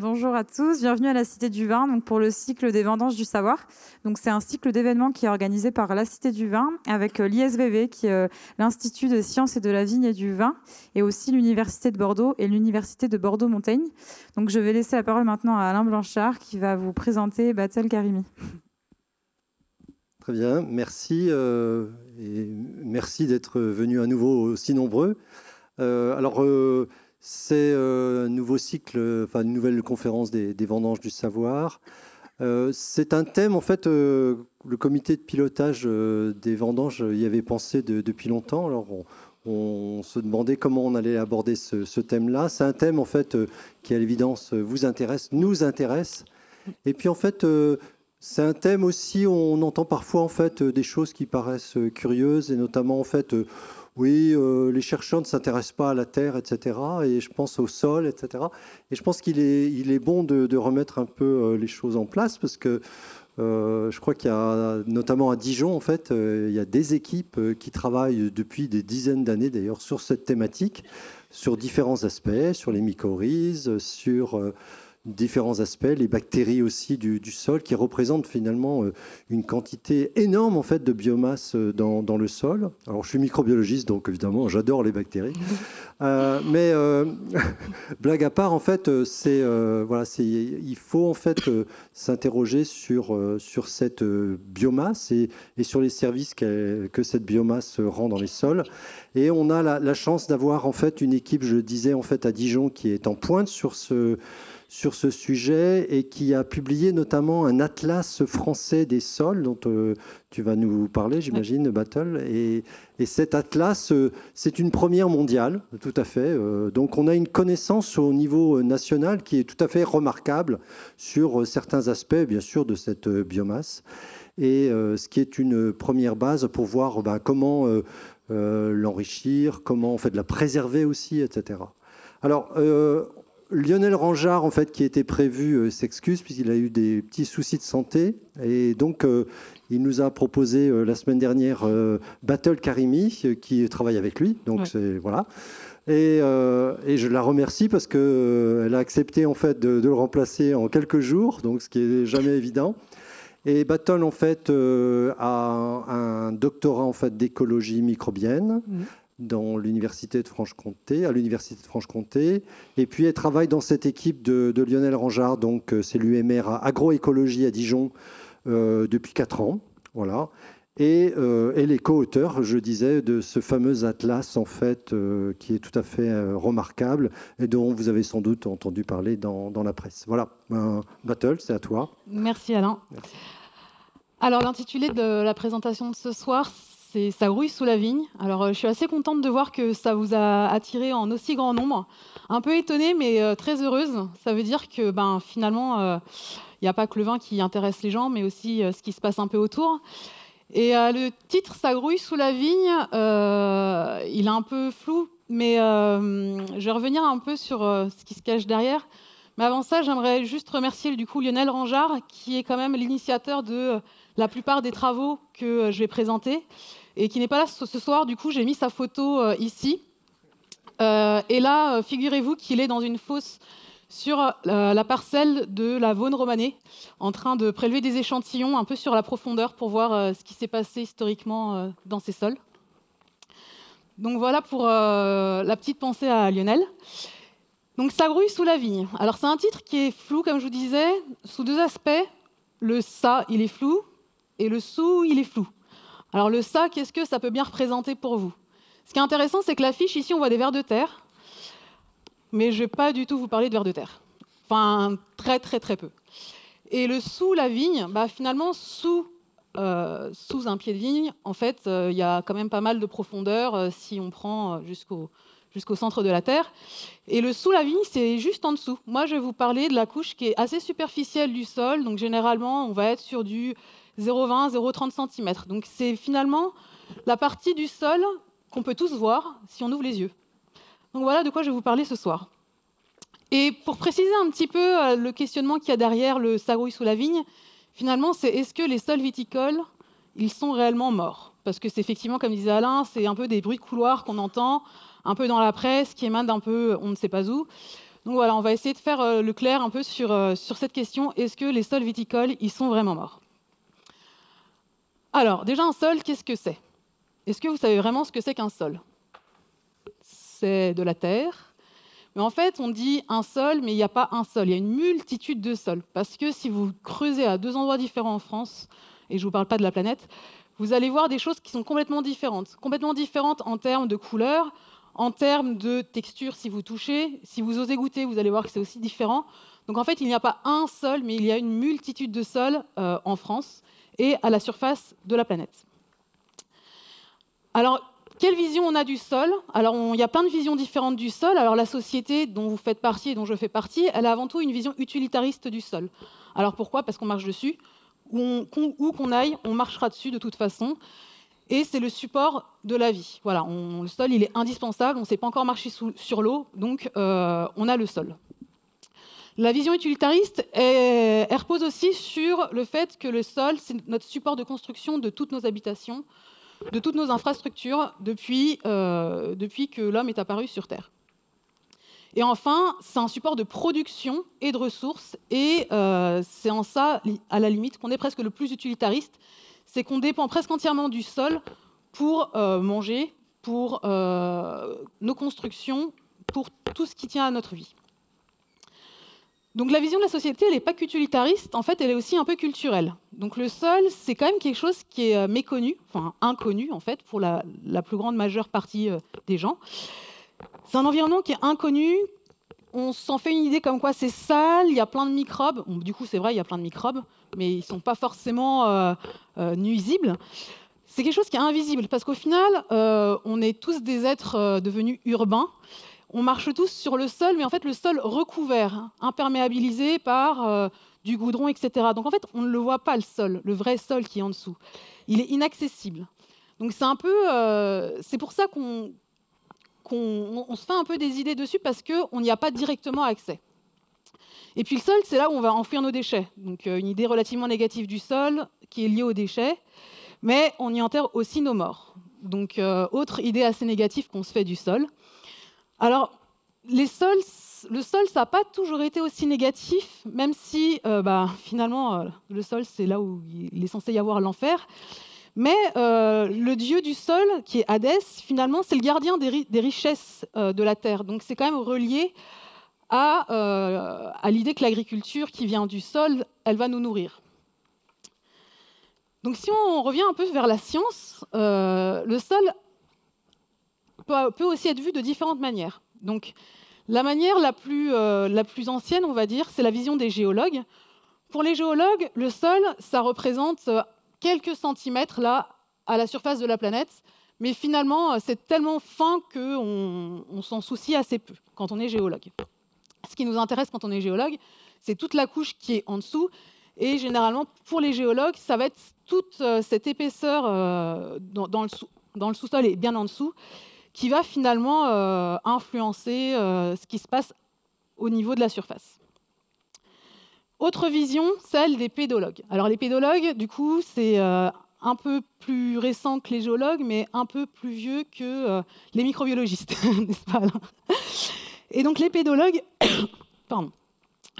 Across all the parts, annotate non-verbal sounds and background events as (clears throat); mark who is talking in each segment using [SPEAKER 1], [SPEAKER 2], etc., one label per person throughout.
[SPEAKER 1] Bonjour à tous, bienvenue à la Cité du Vin pour le cycle des vendanges du savoir. C'est un cycle d'événements qui est organisé par la Cité du Vin avec euh, l'ISVV qui euh, l'Institut de sciences et de la vigne et du vin et aussi l'Université de Bordeaux et l'Université de Bordeaux-Montaigne. Donc je vais laisser la parole maintenant à Alain Blanchard qui va vous présenter Battle Karimi.
[SPEAKER 2] Très bien, merci euh, merci d'être venu à nouveau aussi nombreux. alors un nouveau cycle, enfin une nouvelle conférence des, vendanges du savoir. Euh, c'est un thème, en fait, euh, le comité de pilotage des vendanges y avait pensé depuis longtemps. Alors, on, se demandait comment on allait aborder ce, thème-là. C'est un thème, en fait, qui, à l'évidence, vous intéresse, nous intéresse. Et puis, en fait, c'est un thème aussi, on entend parfois, en fait, des choses qui paraissent curieuses, et notamment, en fait, oui, euh, les chercheurs ne s'intéressent pas à la terre, etc. Et je pense au sol, etc. Et je pense qu'il est, bon de, remettre un peu euh, les choses en place parce que euh, je crois qu'il y a, notamment à Dijon, en fait, il y a des équipes qui travaillent depuis des dizaines d'années d'ailleurs sur cette thématique, sur différents aspects, sur les mycorhizes, sur différents aspects, les bactéries aussi du, sol, qui représentent finalement euh, une quantité énorme en fait de biomasse euh, dans, dans le sol. Alors je suis microbiologiste, donc évidemment j'adore les bactéries. (laughs) Euh, mais (laughs) blague à part, en fait, c'est voilà, c'est il faut en fait s'interroger sur sur cette biomasse et, et, sur les services que cette biomasse rend dans les sols. Et on a la, la chance d'avoir en fait une équipe, je disais en fait à Dijon, qui est en pointe sur ce sur ce sujet et qui a publié notamment un atlas français des sols dont euh, tu vas nous parler, j'imagine, Battle. Et, cet atlas, euh, c'est une première mondiale, tout à fait. Euh, donc on a une connaissance au niveau national qui est tout à fait remarquable sur certains aspects, bien sûr, de cette biomasse. Et ce qui est une première base pour voir ben, comment l'enrichir, comment en fait la préserver aussi, etc. Alors, Lionel Rangeard, en fait, qui était prévu, euh, s'excuse puisqu'il a eu des petits soucis de santé. Et donc, euh, il nous a proposé euh, la semaine dernière Battle Karimi, qui travaille avec lui. Donc, c'est voilà. Et, je la remercie parce qu'elle a accepté en fait de, le remplacer en quelques jours, donc ce qui est jamais évident. Et Battle en fait a un doctorat en fait d'écologie microbienne. Mmh dans l'université de Franche-Comté, à l'université de Franche-Comté. Et puis elle travaille dans cette équipe de, Lionel Rangeard, donc euh, c'est l'UMR agroécologie à Dijon euh, depuis 4 ans. Voilà. Et euh, elle est co-auteur, je disais, de ce fameux atlas, en fait, qui est tout à fait remarquable et dont vous avez sans doute entendu parler dans, la presse. Voilà, Battle, c'est à toi.
[SPEAKER 3] Merci Alain. Alors l'intitulé de la présentation de ce soir, Ça grouille sous la vigne. Alors, euh, je suis assez contente de voir que ça vous a attiré en aussi grand nombre. Un peu étonnée, mais euh, très heureuse. Ça veut dire que ben, finalement, euh, il n'y a pas que le vin qui intéresse les gens, mais aussi ce qui se passe un peu autour. Et le titre Ça grouille sous la vigne, il est un peu flou, mais je vais revenir un peu sur ce qui se cache derrière. Mais avant ça, j'aimerais juste remercier du coup Lionel Rangeard, qui est quand même l'initiateur de la plupart des travaux que je vais présenter et qui n'est pas là ce soir. Du coup, j'ai mis sa photo euh, ici. Euh, et là, euh, figurez-vous qu'il est dans une fosse sur la parcelle de la Vaune romanée, en train de prélever des échantillons un peu sur la profondeur pour voir ce qui s'est passé historiquement dans ces sols. Donc voilà pour la petite pensée à Lionel. Donc ça grouille sous la vigne. Alors c'est un titre qui est flou, comme je vous disais, sous deux aspects. Le ça, il est flou, et le sous, il est flou. Alors le ça, qu'est-ce que ça peut bien représenter pour vous? Ce qui est intéressant, c'est que l'affiche, ici, on voit des vers de terre, mais je ne vais pas du tout vous parler de vers de terre. Enfin, très, très, très peu. Et le sous la vigne, bah, finalement, sous, euh, sous un pied de vigne, en fait, euh, il y a quand même pas mal de profondeur euh, si on prend jusqu'au jusqu'au centre de la Terre. Et le sous la vigne, c'est juste en dessous. Moi, je vais vous parler de la couche qui est assez superficielle du sol. Donc, généralement, on va être sur du 0,20, 0,30 cm. Donc c'est finalement la partie du sol qu'on peut tous voir si on ouvre les yeux. Donc voilà de quoi je vais vous parler ce soir. Et pour préciser un petit peu euh, le questionnement qu'il y a derrière le sagouille sous la vigne, finalement, c'est est-ce que les sols viticoles, ils sont réellement morts? Parce que c'est effectivement, comme disait Alain, c'est un peu des bruits de couloir qu'on entend, un peu dans la presse, qui émanent d'un peu on ne sait pas où. Donc voilà, on va essayer de faire euh, le clair un peu sur, euh, sur cette question. Est-ce que les sols viticoles, ils sont vraiment morts? Alors, déjà un sol, qu'est-ce que c'est? Est-ce que vous savez vraiment ce que c'est qu'un sol? C'est de la terre. Mais en fait, on dit un sol, mais il n'y a pas un sol, il y a une multitude de sols. Parce que si vous creusez à deux endroits différents en France, et je ne vous parle pas de la planète, vous allez voir des choses qui sont complètement différentes. Complètement différentes en termes de couleur, en termes de texture, si vous touchez, si vous osez goûter, vous allez voir que c'est aussi différent. Donc en fait, il n'y a pas un sol, mais il y a une multitude de sols euh, en France et à la surface de la planète. Alors, quelle vision on a du sol? Alors, il y a plein de visions différentes du sol. Alors, la société dont vous faites partie et dont je fais partie, elle a avant tout une vision utilitariste du sol. Alors, pourquoi? Parce qu'on marche dessus. Où qu'on aille, on marchera dessus de toute façon et c'est le support de la vie. Voilà, le sol, il est indispensable, on ne sait pas encore marcher sur l'eau, donc euh, on a le sol. La vision utilitariste, repose aussi sur le fait que le sol, c'est notre support de construction de toutes nos habitations, de toutes nos infrastructures depuis, euh, que l'homme est apparu sur Terre. Et enfin, c'est un support de production et de ressources, et euh, c'est en ça, à la limite, qu'on est presque le plus utilitariste, c'est qu'on dépend presque entièrement du sol pour euh, manger, pour nos constructions, pour tout ce qui tient à notre vie. Donc la vision de la société, elle n'est pas qu'utilitariste, en fait, elle est aussi un peu culturelle. Donc le sol, c'est quand même quelque chose qui est euh, méconnu, enfin inconnu en fait, pour la, plus grande majeure partie des gens. C'est un environnement qui est inconnu, on s'en fait une idée comme quoi c'est sale, il y a plein de microbes. du coup, c'est vrai, il y a plein de microbes, mais ils ne sont pas forcément euh, euh, nuisibles. C'est quelque chose qui est invisible, parce qu'au final, euh, on est tous des êtres devenus urbains. On marche tous sur le sol, mais en fait, le sol recouvert, imperméabilisé par du goudron, etc. Donc en fait, on ne le voit pas, le sol, le vrai sol qui est en dessous. Il est inaccessible. Donc c'est un peu, c'est pour ça qu'on on, se fait un peu des idées dessus parce qu'on n'y a pas directement accès. Et puis le sol, c'est là où on va enfouir nos déchets. Donc euh, une idée relativement négative du sol qui est liée aux déchets, mais on y enterre aussi nos morts. Donc euh, autre idée assez négative qu'on se fait du sol. Alors le sol, ça n'a pas toujours été aussi négatif, même si euh, bah, finalement le sol, c'est là où il est censé y avoir l'enfer. Mais euh, le dieu du sol, qui est Hadès, finalement, c'est le gardien des, richesses euh, de la terre. Donc c'est quand même relié euh, à, l'idée que l'agriculture qui vient du sol, elle va nous nourrir. Donc si on revient un peu vers la science, le sol peut, aussi être vu de différentes manières. Donc la manière la plus, la plus ancienne, on va dire, c'est la vision des géologues. Pour les géologues, le sol, ça représente quelques centimètres là à la surface de la planète, mais finalement euh, c'est tellement fin qu'on on, s'en soucie assez peu quand on est géologue. Ce qui nous intéresse quand on est géologue, c'est toute la couche qui est en dessous, et généralement pour les géologues, ça va être toute euh, cette épaisseur euh, dans, le sous-sol et bien en dessous qui va finalement influencer ce qui se passe au niveau de la surface. Autre vision, celle des pédologues. Alors les pédologues, du coup, c'est euh, un peu plus récent que les géologues, mais un peu plus vieux que euh, les microbiologistes, (laughs) n'est-ce pas Et donc les pédologues, (coughs) pardon,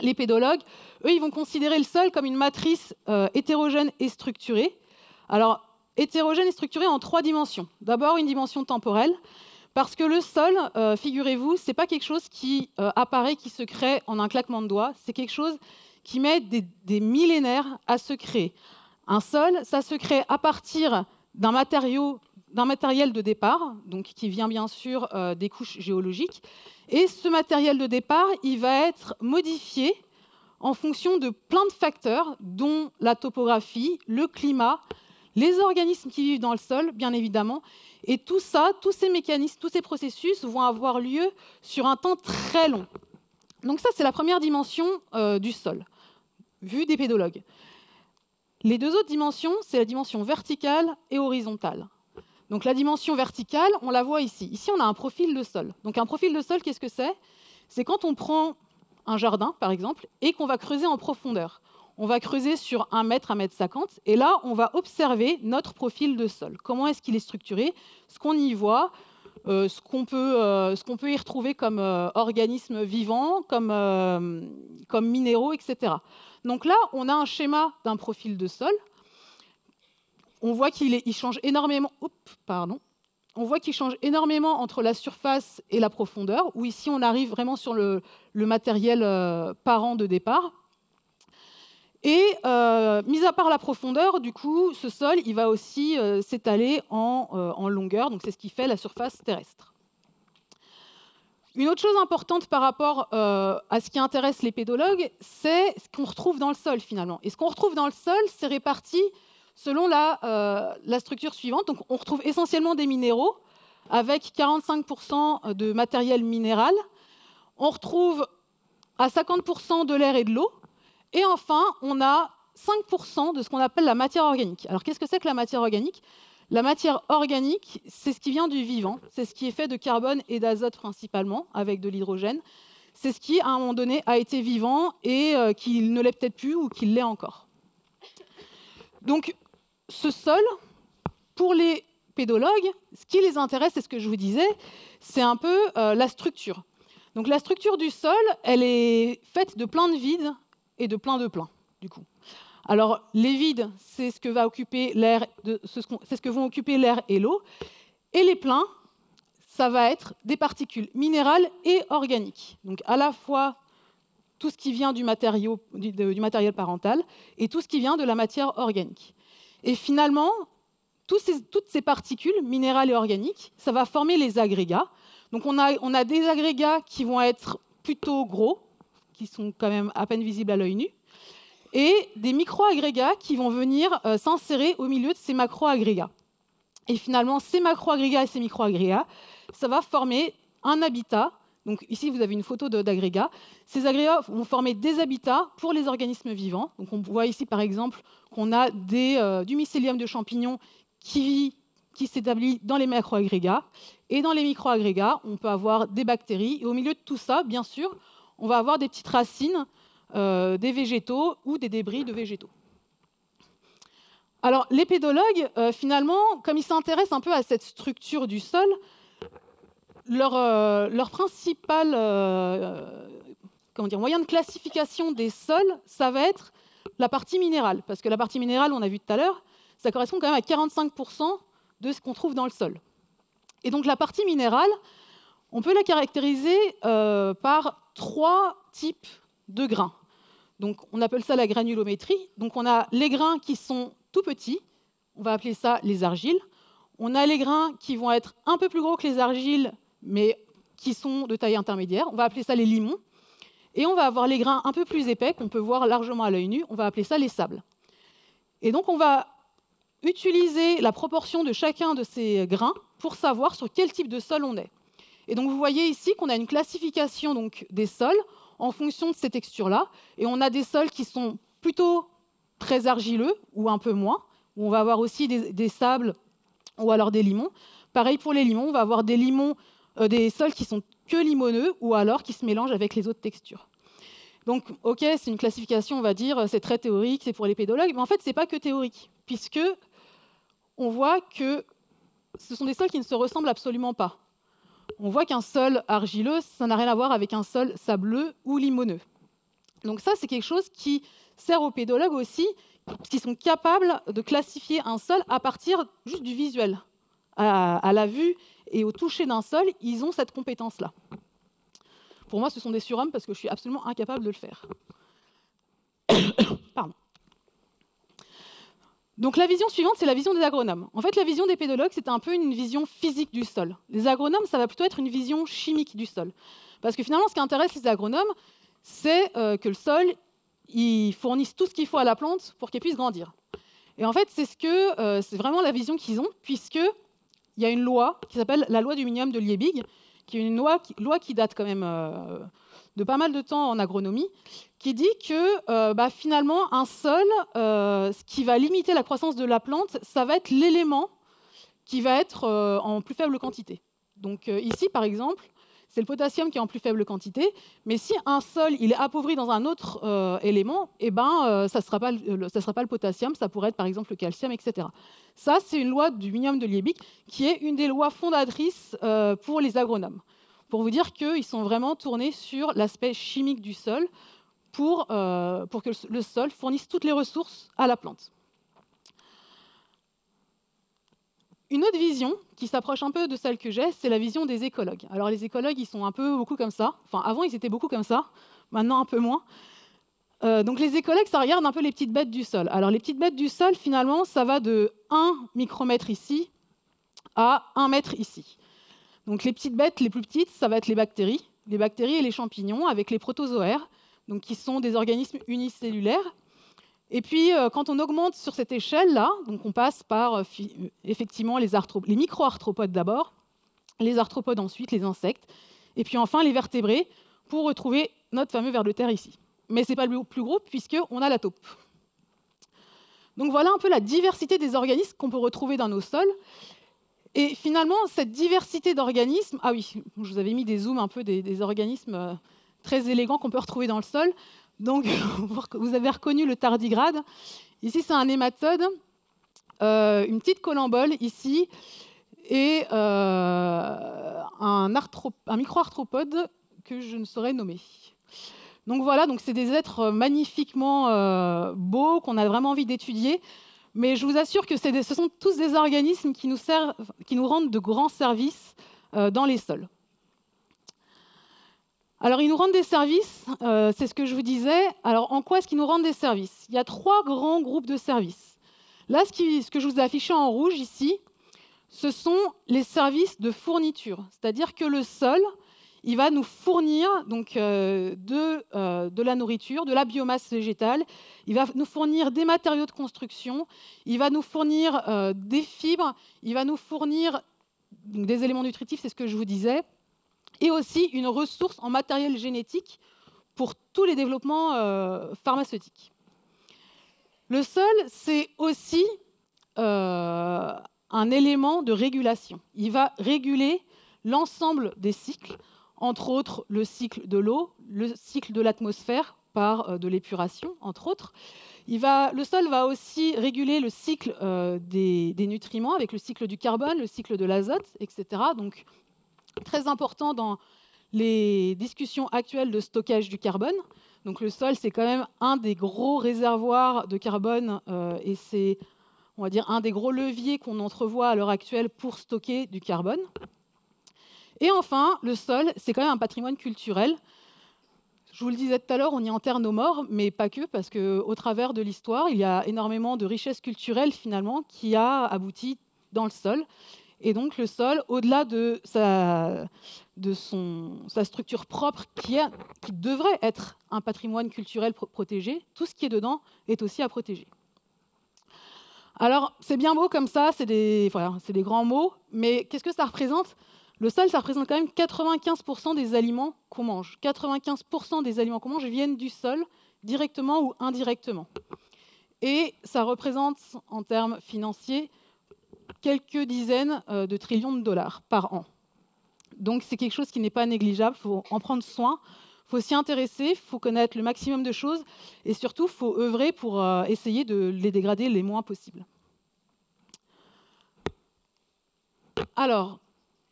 [SPEAKER 3] les pédologues, eux, ils vont considérer le sol comme une matrice euh, hétérogène et structurée. Alors hétérogène et structurée en trois dimensions. D'abord une dimension temporelle. Parce que le sol, figurez-vous, c'est pas quelque chose qui apparaît, qui se crée en un claquement de doigts. C'est quelque chose qui met des, millénaires à se créer. Un sol, ça se crée à partir d'un matériau d'un matériel de départ, donc qui vient bien sûr euh, des couches géologiques. Et ce matériel de départ, il va être modifié en fonction de plein de facteurs, dont la topographie, le climat, les organismes qui vivent dans le sol, bien évidemment. Et tout ça, tous ces mécanismes, tous ces processus vont avoir lieu sur un temps très long. Donc ça, c'est la première dimension euh, du sol vue des pédologues. Les deux autres dimensions, c'est la dimension verticale et horizontale. Donc la dimension verticale, on la voit ici. Ici, on a un profil de sol. Donc un profil de sol, qu'est-ce que c'est? C'est quand on prend un jardin, par exemple, et qu'on va creuser en profondeur. On va creuser sur 1 mètre, 1 mètre 50, et là, on va observer notre profil de sol. Comment est-ce qu'il est structuré? Ce qu'on y voit, ce qu'on peut, y retrouver comme organismes vivants, comme, minéraux, etc. Donc là, on a un schéma d'un profil de sol. On voit qu'il change énormément. pardon. On voit qu'il change énormément entre la surface et la profondeur, où ici on arrive vraiment sur le, matériel parent de départ. Et euh, mis à part la profondeur, du coup, ce sol, il va aussi euh, s'étaler en, euh, en, longueur. Donc c'est ce qui fait la surface terrestre. Une autre chose importante par rapport à ce qui intéresse les pédologues, c'est ce qu'on retrouve dans le sol finalement. Et ce qu'on retrouve dans le sol, c'est réparti selon la, la structure suivante. Donc on retrouve essentiellement des minéraux avec 45% de matériel minéral. On retrouve à 50% de l'air et de l'eau. Et enfin, on a 5% de ce qu'on appelle la matière organique. Alors qu'est-ce que c'est que la matière organique? La matière organique, c'est ce qui vient du vivant, c'est ce qui est fait de carbone et d'azote principalement, avec de l'hydrogène. C'est ce qui, à un moment donné, a été vivant et euh, qui ne l'est peut-être plus ou qui l'est encore. Donc, ce sol, pour les pédologues, ce qui les intéresse, c'est ce que je vous disais, c'est un peu euh, la structure. Donc la structure du sol, elle est faite de plein de vides et de plein de plein, du coup. Alors, les vides, c'est ce que vont occuper l'air et l'eau. Et les pleins, ça va être des particules minérales et organiques. Donc, à la fois tout ce qui vient du, matériel parental et tout ce qui vient de la matière organique. Et finalement, toutes ces particules minérales et organiques, ça va former les agrégats. Donc on a des agrégats qui vont être plutôt gros, qui sont quand même à peine visibles à l'œil nu, et des micro-agrégats qui vont venir euh, s'insérer au milieu de ces macro-agrégats. Et finalement, ces macro-agrégats et ces micro-agrégats, ça va former un habitat. Donc ici, vous avez une photo d'agrégats. Ces agrégats vont former des habitats pour les organismes vivants. Donc on voit ici, par exemple, qu'on a des, euh, du mycélium de champignons qui vit qui s'établit dans les macro-agrégats. Et dans les micro-agrégats, on peut avoir des bactéries. Et au milieu de tout ça, bien sûr, on va avoir des petites racines euh, des végétaux ou des débris de végétaux. Alors, les pédologues, euh, finalement, comme ils s'intéressent un peu à cette structure du sol, leur, euh, principal moyen de classification des sols, ça va être la partie minérale. Parce que la partie minérale, on a vu tout à l'heure, ça correspond quand même à 45% de ce qu'on trouve dans le sol. Et donc la partie minérale, on peut la caractériser par trois types de grains. Donc, on appelle ça la granulométrie. Donc, on a les grains qui sont tout petits, on va appeler ça les argiles. On a les grains qui vont être un peu plus gros que les argiles, mais qui sont de taille intermédiaire. On va appeler ça les limons. Et on va avoir les grains un peu plus épais, qu'on peut voir largement à l'œil nu. On va appeler ça les sables. Et donc, on va utiliser la proportion de chacun de ces grains pour savoir sur quel type de sol on est. Et donc vous voyez ici qu'on a une classification donc, des sols en fonction de ces textures-là. Et on a des sols qui sont plutôt très argileux ou un peu moins, où on va avoir aussi des, sables ou alors des limons. Pareil pour les limons, on va avoir des limons, euh, des sols qui sont que limoneux ou alors qui se mélangent avec les autres textures. Donc, ok, c'est une classification, on va dire, c'est très théorique, c'est pour les pédologues, mais en fait, ce n'est pas que théorique, puisque on voit que ce sont des sols qui ne se ressemblent absolument pas on voit qu'un sol argileux, ça n'a rien à voir avec un sol sableux ou limoneux. Donc ça, c'est quelque chose qui sert aux pédologues aussi, qui sont capables de classifier un sol à partir juste du visuel. À, la vue et au toucher d'un sol, ils ont cette compétence-là. Pour moi, ce sont des surhommes parce que je suis absolument incapable de le faire. (coughs) Pardon. Donc la vision suivante, c'est la vision des agronomes. En fait, la vision des pédologues, c'est un peu une vision physique du sol. Les agronomes, ça va plutôt être une vision chimique du sol. Parce que finalement, ce qui intéresse les agronomes, c'est euh, que le sol, il fournisse tout ce qu'il faut à la plante pour qu'elle puisse grandir. Et en fait, c'est ce euh, vraiment la vision qu'ils ont, puisque il y a une loi qui s'appelle la loi du minimum de Liebig, qui est une loi qui, loi qui date quand même euh, de pas mal de temps en agronomie, qui dit que euh, bah, finalement, un sol, euh, ce qui va limiter la croissance de la plante, ça va être l'élément qui va être euh, en plus faible quantité. Donc ici, par exemple, c'est le potassium qui est en plus faible quantité. Mais si un sol il est appauvri dans un autre élément, eh ben, ça ne sera, sera pas le potassium, ça pourrait être par exemple le calcium, etc. Ça, c'est une loi du minimum de Liebig qui est une des lois fondatrices pour les agronomes. Pour vous dire qu'ils sont vraiment tournés sur l'aspect chimique du sol pour, pour que le sol fournisse toutes les ressources à la plante. Une autre vision qui s'approche un peu de celle que j'ai, c'est la vision des écologues. Alors les écologues, ils sont un peu beaucoup comme ça. Enfin, avant, ils étaient beaucoup comme ça. Maintenant, un peu moins. Euh, donc les écologues, ça regarde un peu les petites bêtes du sol. Alors les petites bêtes du sol, finalement, ça va de 1 micromètre ici à 1 mètre ici. Donc les petites bêtes les plus petites, ça va être les bactéries, les bactéries et les champignons avec les protozoaires, donc qui sont des organismes unicellulaires et puis, euh, quand on augmente sur cette échelle-là, donc on passe par euh, effectivement les, les micro-arthropodes d'abord, les arthropodes ensuite, les insectes, et puis enfin les vertébrés, pour retrouver notre fameux ver de terre ici. Mais ce n'est pas le plus gros, puisqu'on a la taupe. Donc voilà un peu la diversité des organismes qu'on peut retrouver dans nos sols. Et finalement, cette diversité d'organismes, ah oui, je vous avais mis des zooms un peu des, organismes euh, très élégants qu'on peut retrouver dans le sol. Donc, (laughs) vous avez reconnu le tardigrade. Ici, c'est un nématode, euh, une petite colambole ici, et euh, un, un micro-arthropode que je ne saurais nommer. Donc voilà, donc c'est des êtres magnifiquement beaux qu'on a vraiment envie d'étudier. Mais je vous assure que ce sont tous des organismes qui nous, rendent de grands services dans les sols. Alors, ils nous rendent des services, euh, c'est ce que je vous disais. Alors, en quoi est-ce qu'ils nous rendent des services? Il y a trois grands groupes de services. Là, ce, que je vous ai affiché en rouge ici, ce sont les services de fourniture. C'est-à-dire que le sol, il va nous fournir donc, euh, de, euh, de, la nourriture, de la biomasse végétale, il va nous fournir des matériaux de construction, il va nous fournir des fibres, il va nous fournir des éléments nutritifs, c'est ce que je vous disais, et aussi une ressource en matériel génétique pour tous les développements euh, pharmaceutiques. Le sol, c'est aussi euh, un élément de régulation. Il va réguler l'ensemble des cycles, entre autres le cycle de l'eau, le cycle de l'atmosphère par euh, de l'épuration, entre autres. Le sol va aussi réguler le cycle des, des, nutriments avec le cycle du carbone, le cycle de l'azote, etc. Donc très important dans les discussions actuelles de stockage du carbone. Donc le sol, c'est quand même un des gros réservoirs de carbone euh, et c'est, on va dire, un des gros leviers qu'on entrevoit à l'heure actuelle pour stocker du carbone. Et enfin, le sol, c'est quand même un patrimoine culturel. Je vous le disais tout à l'heure, on y enterre nos morts, mais pas que, parce qu'au travers de l'histoire, il y a énormément de richesses culturelles finalement qui a abouti dans le sol. Et donc le sol, au-delà de, sa, structure propre, qui, devrait être un patrimoine culturel protégé, tout ce qui est dedans est aussi à protéger. Alors c'est bien beau comme ça, c'est des grands mots, mais qu'est-ce que ça représente? Le sol, ça représente quand même 95% des aliments qu'on mange. 95% des aliments qu'on mange viennent du sol, directement ou indirectement. Et ça représente, en termes financiers, quelques dizaines euh, de trillions de dollars par an. Donc c'est quelque chose qui n'est pas négligeable, il faut en prendre soin, il faut s'y intéresser, il faut connaître le maximum de choses et surtout il faut œuvrer pour euh, essayer de les dégrader les moins possible. Alors,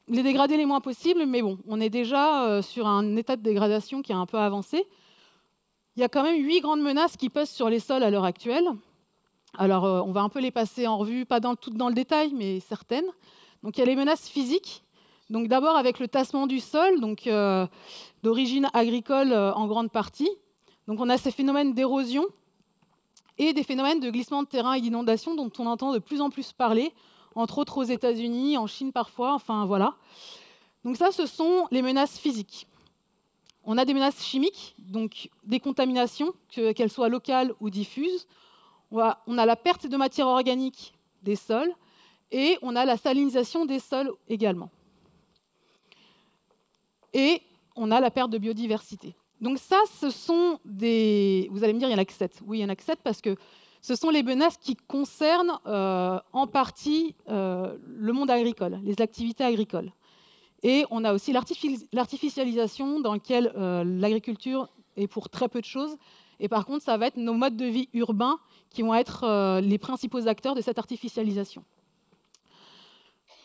[SPEAKER 3] les dégrader les moins possibles, mais bon, on est déjà euh, sur un état de dégradation qui est un peu avancé. Il y a quand même huit grandes menaces qui pèsent sur les sols à l'heure actuelle. Alors, euh, on va un peu les passer en revue, pas dans, toutes dans le détail, mais certaines. Donc, il y a les menaces physiques. Donc, d'abord avec le tassement du sol, donc euh, d'origine agricole en grande partie. Donc, on a ces phénomènes d'érosion et des phénomènes de glissement de terrain et d'inondation dont on entend de plus en plus parler, entre autres aux États-Unis, en Chine parfois. Enfin, voilà. Donc, ça, ce sont les menaces physiques. On a des menaces chimiques, donc des contaminations, qu'elles soient locales ou diffuses on a la perte de matière organique des sols et on a la salinisation des sols également. Et on a la perte de biodiversité. Donc ça, ce sont des... Vous allez me dire, il y en a que 7. Oui, il y en a que 7 parce que ce sont les menaces qui concernent euh, en partie euh, le monde agricole, les activités agricoles. Et on a aussi l'artificialisation dans laquelle euh, l'agriculture est pour très peu de choses. Et par contre, ça va être nos modes de vie urbains qui vont être les principaux acteurs de cette artificialisation.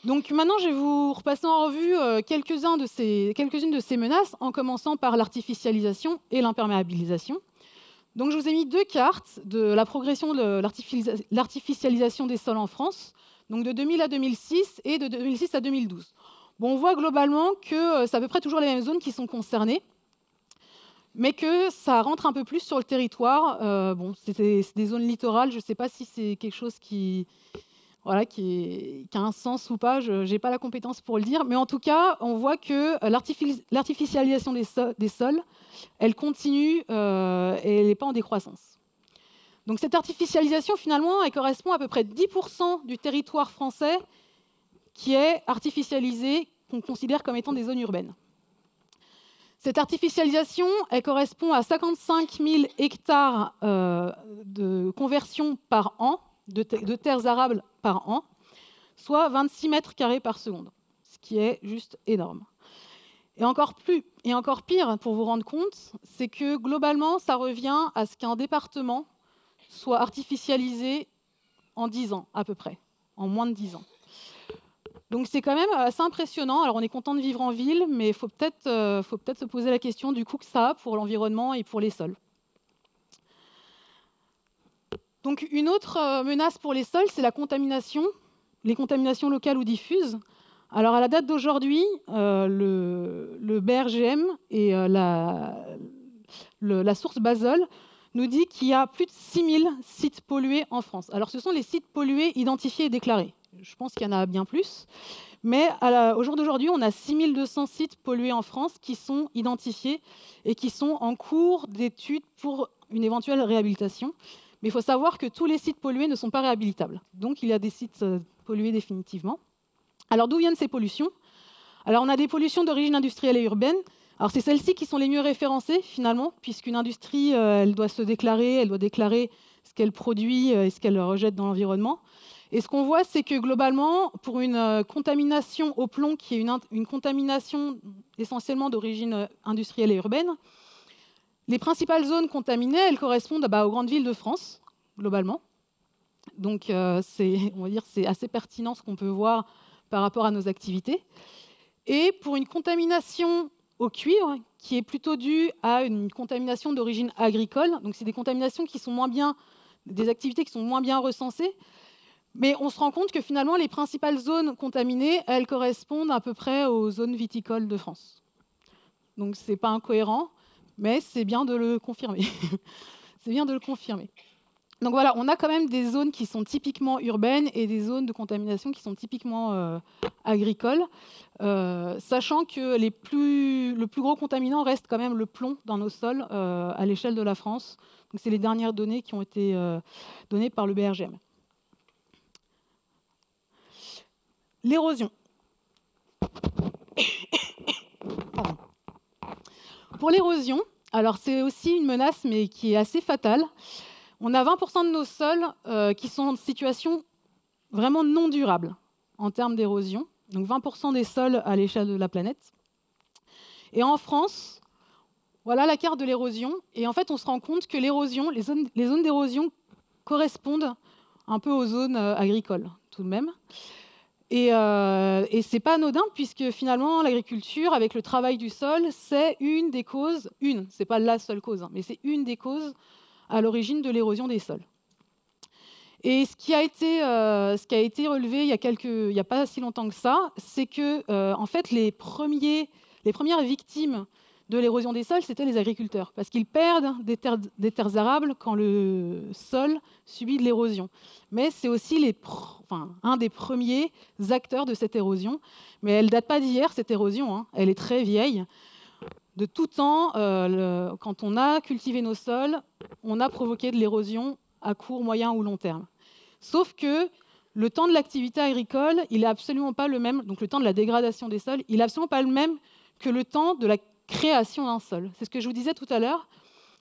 [SPEAKER 3] Donc maintenant, je vais vous repasser en revue quelques-unes de ces menaces, en commençant par l'artificialisation et l'imperméabilisation. Donc je vous ai mis deux cartes de la progression de l'artificialisation des sols en France, donc de 2000 à 2006 et de 2006 à 2012. Bon, on voit globalement que euh, c'est à peu près toujours les mêmes zones qui sont concernées, mais que ça rentre un peu plus sur le territoire. Euh, c'est des, zones littorales, je ne sais pas si c'est quelque chose qui, voilà, qui, a un sens ou pas, je n'ai pas la compétence pour le dire, mais en tout cas, on voit que l'artificialisation des, des, sols, elle continue euh, et elle n'est pas en décroissance. Donc cette artificialisation, finalement, elle correspond à peu près 10% du territoire français qui est artificialisé, qu'on considère comme étant des zones urbaines. Cette artificialisation, elle correspond à 55 000 hectares euh, de conversion par an, de, terres arables par an, soit 26 mètres carrés par seconde, ce qui est juste énorme. Et encore, plus, et encore pire, pour vous rendre compte, c'est que globalement, ça revient à ce qu'un département soit artificialisé en 10 ans à peu près, en moins de 10 ans. Donc c'est quand même assez impressionnant. Alors on est content de vivre en ville, mais il faut peut-être euh, peut se poser la question du coût que ça a pour l'environnement et pour les sols. Une autre euh, menace pour les sols, c'est la contamination, les contaminations locales ou diffuses. Alors à la date d'aujourd'hui, euh, le, BRGM et la, la, source Basel nous dit qu'il y a plus de 6000 sites pollués en France. Alors ce sont les sites pollués identifiés et déclarés. Je pense qu'il y en a bien plus. Mais au jour d'aujourd'hui, on a 6200 sites pollués en France qui sont identifiés et qui sont en cours d'étude pour une éventuelle réhabilitation. Mais il faut savoir que tous les sites pollués ne sont pas réhabilitables. Donc il y a des sites euh, pollués définitivement. Alors d'où viennent ces pollutions? Alors on a des pollutions d'origine industrielle et urbaine. Alors c'est celles-ci qui sont les mieux référencées finalement, puisqu'une industrie, euh, elle doit se déclarer, elle doit déclarer ce qu'elle produit euh, et ce qu'elle rejette dans l'environnement. Et ce qu'on voit, c'est que globalement, pour une contamination au plomb, qui est une, contamination essentiellement d'origine industrielle et urbaine, les principales zones contaminées, elles correspondent bah, aux grandes villes de France, globalement. Donc, euh, (laughs) on va dire, c'est assez pertinent ce qu'on peut voir par rapport à nos activités. Et pour une contamination au cuivre, qui est plutôt due à une contamination d'origine agricole, donc c'est des contaminations qui sont moins bien, des activités qui sont moins bien recensées, mais on se rend compte que finalement, les principales zones contaminées, elles correspondent à peu près aux zones viticoles de France. Donc ce n'est pas incohérent, mais c'est bien de le confirmer. (laughs) c'est bien de le confirmer. Donc voilà, on a quand même des zones qui sont typiquement urbaines et des zones de contamination qui sont typiquement euh, agricoles, euh, sachant que le plus gros contaminant reste quand même le plomb dans nos sols euh, à l'échelle de la France. Donc c'est les dernières données qui ont été données par le BRGM. L'érosion. Pour l'érosion, alors c'est aussi une menace, mais qui est assez fatale. On a 20% de nos sols euh, qui sont en situation vraiment non durable en termes d'érosion. Donc 20% des sols à l'échelle de la planète. Et en France, voilà la carte de l'érosion. Et en fait, on se rend compte que l'érosion, les zones, les zones d'érosion correspondent un peu aux zones euh, agricoles, tout de même. Et, euh, ce n'est pas anodin, puisque finalement, l'agriculture, avec le travail du sol, c'est une des causes, une, ce n'est pas la seule cause, hein, mais c'est une des causes à l'origine de l'érosion des sols. Et ce qui a été, euh, ce qui a été relevé il y a, pas si longtemps que ça, c'est que euh, en fait, les premières victimes de l'érosion des sols, c'était les agriculteurs, parce qu'ils perdent des terres, des terres, arables quand le sol subit de l'érosion. Mais c'est aussi un des premiers acteurs de cette érosion. Mais elle date pas d'hier, cette érosion, hein. elle est très vieille. De tout temps, euh, quand on a cultivé nos sols, on a provoqué de l'érosion à court, moyen ou long terme. Sauf que le temps de l'activité agricole, il n'est absolument pas le même, donc le temps de la dégradation des sols, il n'est absolument pas le même que le temps de la création d'un sol. C'est ce que je vous disais tout à l'heure.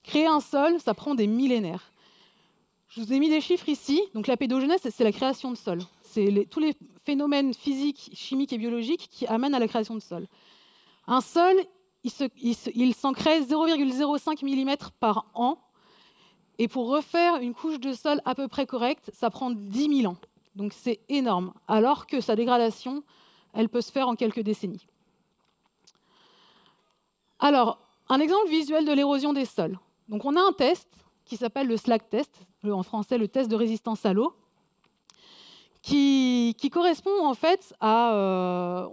[SPEAKER 3] Créer un sol, ça prend des millénaires. Je vous ai mis des chiffres ici. Donc la pédogenèse, c'est la création de sol. C'est tous les phénomènes physiques, chimiques et biologiques qui amènent à la création de sol. Un sol, il s'en crée 0,05 mm par an. Et pour refaire une couche de sol à peu près correcte, ça prend 10 000 ans. Donc c'est énorme. Alors que sa dégradation, elle peut se faire en quelques décennies. Alors, un exemple visuel de l'érosion des sols. Donc on a un test qui s'appelle le SLAG test, en français le test de résistance à l'eau, qui, correspond en fait à... Euh,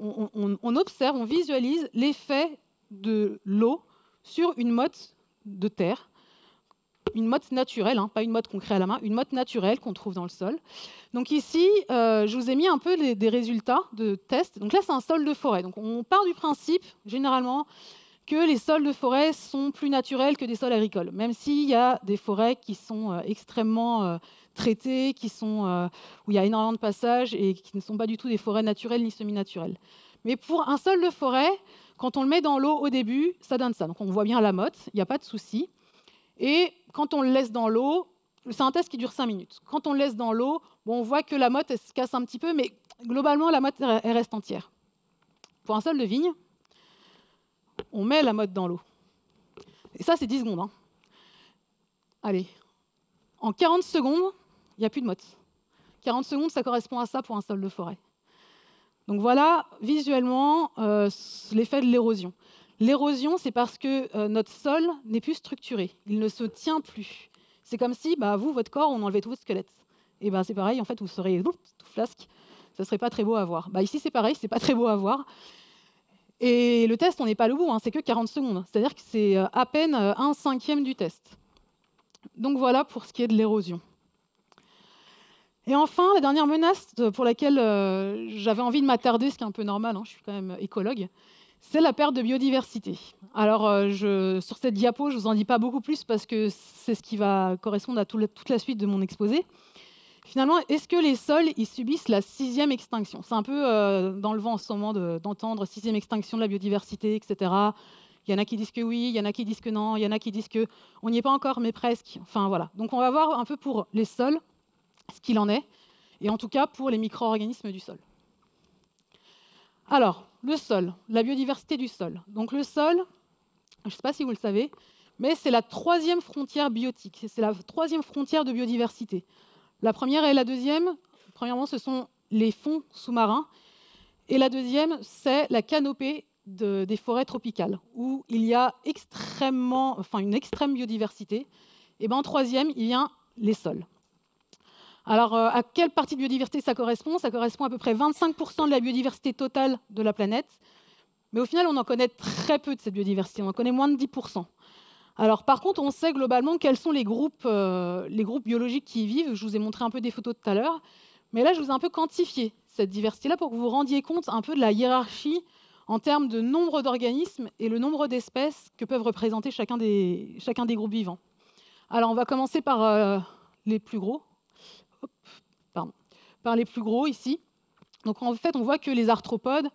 [SPEAKER 3] on, observe, on visualise l'effet de l'eau sur une motte de terre, une motte naturelle, hein, pas une motte qu'on crée à la main, une motte naturelle qu'on trouve dans le sol. Donc ici, euh, je vous ai mis un peu des résultats de tests. Donc là, c'est un sol de forêt. Donc on part du principe, généralement, que les sols de forêt sont plus naturels que des sols agricoles, même s'il y a des forêts qui sont euh, extrêmement euh, traitées, qui sont, euh, où il y a énormément de passages et qui ne sont pas du tout des forêts naturelles ni semi-naturelles. Mais pour un sol de forêt, quand on le met dans l'eau au début, ça donne ça. Donc on voit bien la motte, il n'y a pas de souci. Et quand on le laisse dans l'eau, c'est un test qui dure 5 minutes. Quand on le laisse dans l'eau, on voit que la motte se casse un petit peu, mais globalement la motte reste entière. Pour un sol de vigne, on met la motte dans l'eau. Et ça, c'est 10 secondes. Hein. Allez, en 40 secondes, il n'y a plus de motte. 40 secondes, ça correspond à ça pour un sol de forêt. Donc voilà, visuellement, euh, l'effet de l'érosion. L'érosion, c'est parce que euh, notre sol n'est plus structuré, il ne se tient plus. C'est comme si, bah, vous, votre corps, on enlevait tout votre squelette. Et ben c'est pareil, en fait, vous serez tout flasque. Ça serait pas très beau à voir. Bah, ici, c'est pareil, c'est pas très beau à voir. Et le test, on n'est pas le bout, hein, c'est que 40 secondes. C'est-à-dire que c'est euh, à peine euh, un cinquième du test. Donc voilà pour ce qui est de l'érosion. Et enfin, la dernière menace pour laquelle euh, j'avais envie de m'attarder, ce qui est un peu normal, hein, je suis quand même écologue, c'est la perte de biodiversité. Alors, sur cette diapo, je ne vous en dis pas beaucoup plus parce que c'est ce qui va correspondre à toute la suite de mon exposé. Finalement, est-ce que les sols ils subissent la sixième extinction? C'est un peu euh, dans le vent en ce moment d'entendre sixième extinction de la biodiversité, etc. Il y en a qui disent que oui, il y en a qui disent que non, il y en a qui disent que on n'y est pas encore, mais presque. Enfin voilà. Donc on va voir un peu pour les sols ce qu'il en est, et en tout cas pour les micro-organismes du sol. Alors, le sol, la biodiversité du sol. Donc le sol, je ne sais pas si vous le savez, mais c'est la troisième frontière biotique, c'est la troisième frontière de biodiversité. La première et la deuxième, premièrement, ce sont les fonds sous-marins. Et la deuxième, c'est la canopée des forêts tropicales, où il y a extrêmement, une extrême biodiversité. Et ben, en troisième, il y a les sols. Alors, euh, à quelle partie de biodiversité ça correspond? Ça correspond à peu près 25% de la biodiversité totale de la planète. Mais au final, on en connaît très peu de cette biodiversité. On en connaît moins de 10%. Alors, par contre, on sait globalement quels sont les groupes, euh, les groupes biologiques qui y vivent. Je vous ai montré un peu des photos tout à l'heure. Mais là, je vous ai un peu quantifié cette diversité-là pour que vous vous rendiez compte un peu de la hiérarchie en termes de nombre d'organismes et le nombre d'espèces que peuvent représenter chacun des, groupes vivants. Alors, on va commencer par euh, les plus gros. Par les plus gros ici. En fait, on voit que les arthropodes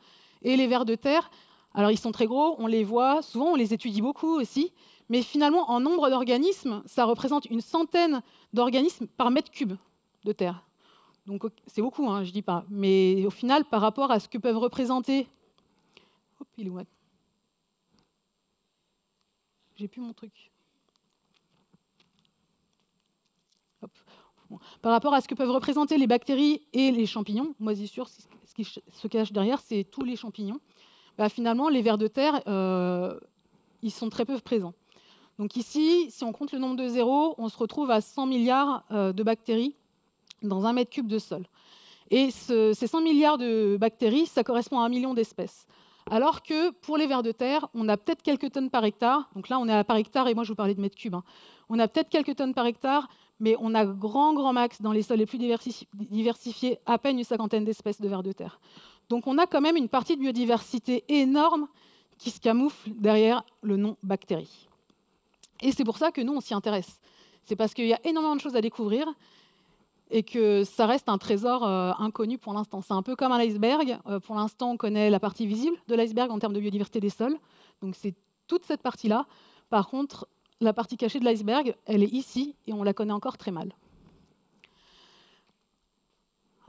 [SPEAKER 3] et les vers de terre, alors ils sont très gros, on les voit, souvent on les étudie beaucoup aussi, mais finalement, en nombre d'organismes, ça représente une centaine d'organismes par mètre cube de terre. Donc c'est beaucoup, hein, je ne dis pas. Mais au final, par rapport à ce que peuvent représenter... J'ai plus mon truc. Par rapport à ce que peuvent représenter les bactéries et les champignons, moisissures, ce qui se cache derrière, c'est tous les champignons. Bah, finalement, les vers de terre, euh, ils sont très peu présents. Donc ici, si on compte le nombre de zéros, on se retrouve à 100 milliards euh, de bactéries dans un mètre cube de sol. Et ces 100 milliards de bactéries, ça correspond à un million d'espèces. Alors que pour les vers de terre, on a peut-être quelques tonnes par hectare. Donc là, on est à par hectare, et moi, je vous parlais de mètre cube. Hein. On a peut-être quelques tonnes par hectare, mais on a grand, grand max dans les sols les plus diversifiés, à peine une cinquantaine d'espèces de vers de terre. Donc on a quand même une partie de biodiversité énorme qui se camoufle derrière le nom bactérie. Et c'est pour ça que nous, on s'y intéresse. C'est parce qu'il y a énormément de choses à découvrir et que ça reste un trésor euh, inconnu pour l'instant. C'est un peu comme un iceberg. Euh, pour l'instant, on connaît la partie visible de l'iceberg en termes de biodiversité des sols. Donc c'est toute cette partie-là. Par contre, la partie cachée de l'iceberg, elle est ici et on la connaît encore très mal.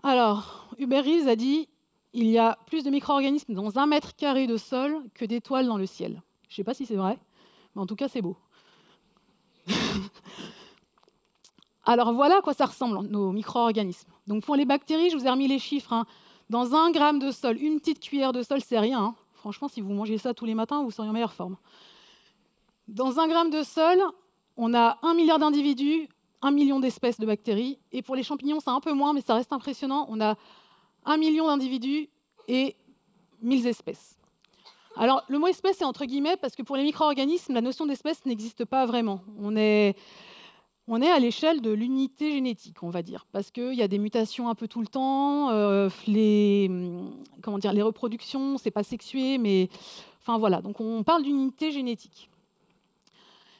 [SPEAKER 3] Alors, Hubert Reeves a dit il y a plus de micro-organismes dans un mètre carré de sol que d'étoiles dans le ciel. Je ne sais pas si c'est vrai, mais en tout cas, c'est beau. (laughs) Alors voilà à quoi ça ressemble, nos micro-organismes. Donc pour les bactéries, je vous ai remis les chiffres. Hein. Dans un gramme de sol, une petite cuillère de sol, c'est rien. Hein. Franchement, si vous mangez ça tous les matins, vous seriez en meilleure forme. Dans un gramme de sol, on a un milliard d'individus, un million d'espèces de bactéries. Et pour les champignons, c'est un peu moins, mais ça reste impressionnant. On a un million d'individus et mille espèces. Alors, le mot espèce est entre guillemets parce que pour les micro-organismes, la notion d'espèce n'existe pas vraiment. On est, à l'échelle de l'unité génétique, on va dire, parce qu'il y a des mutations un peu tout le temps. Euh, les, comment dire, les reproductions, c'est pas sexué, mais enfin voilà. Donc, on parle d'unité génétique.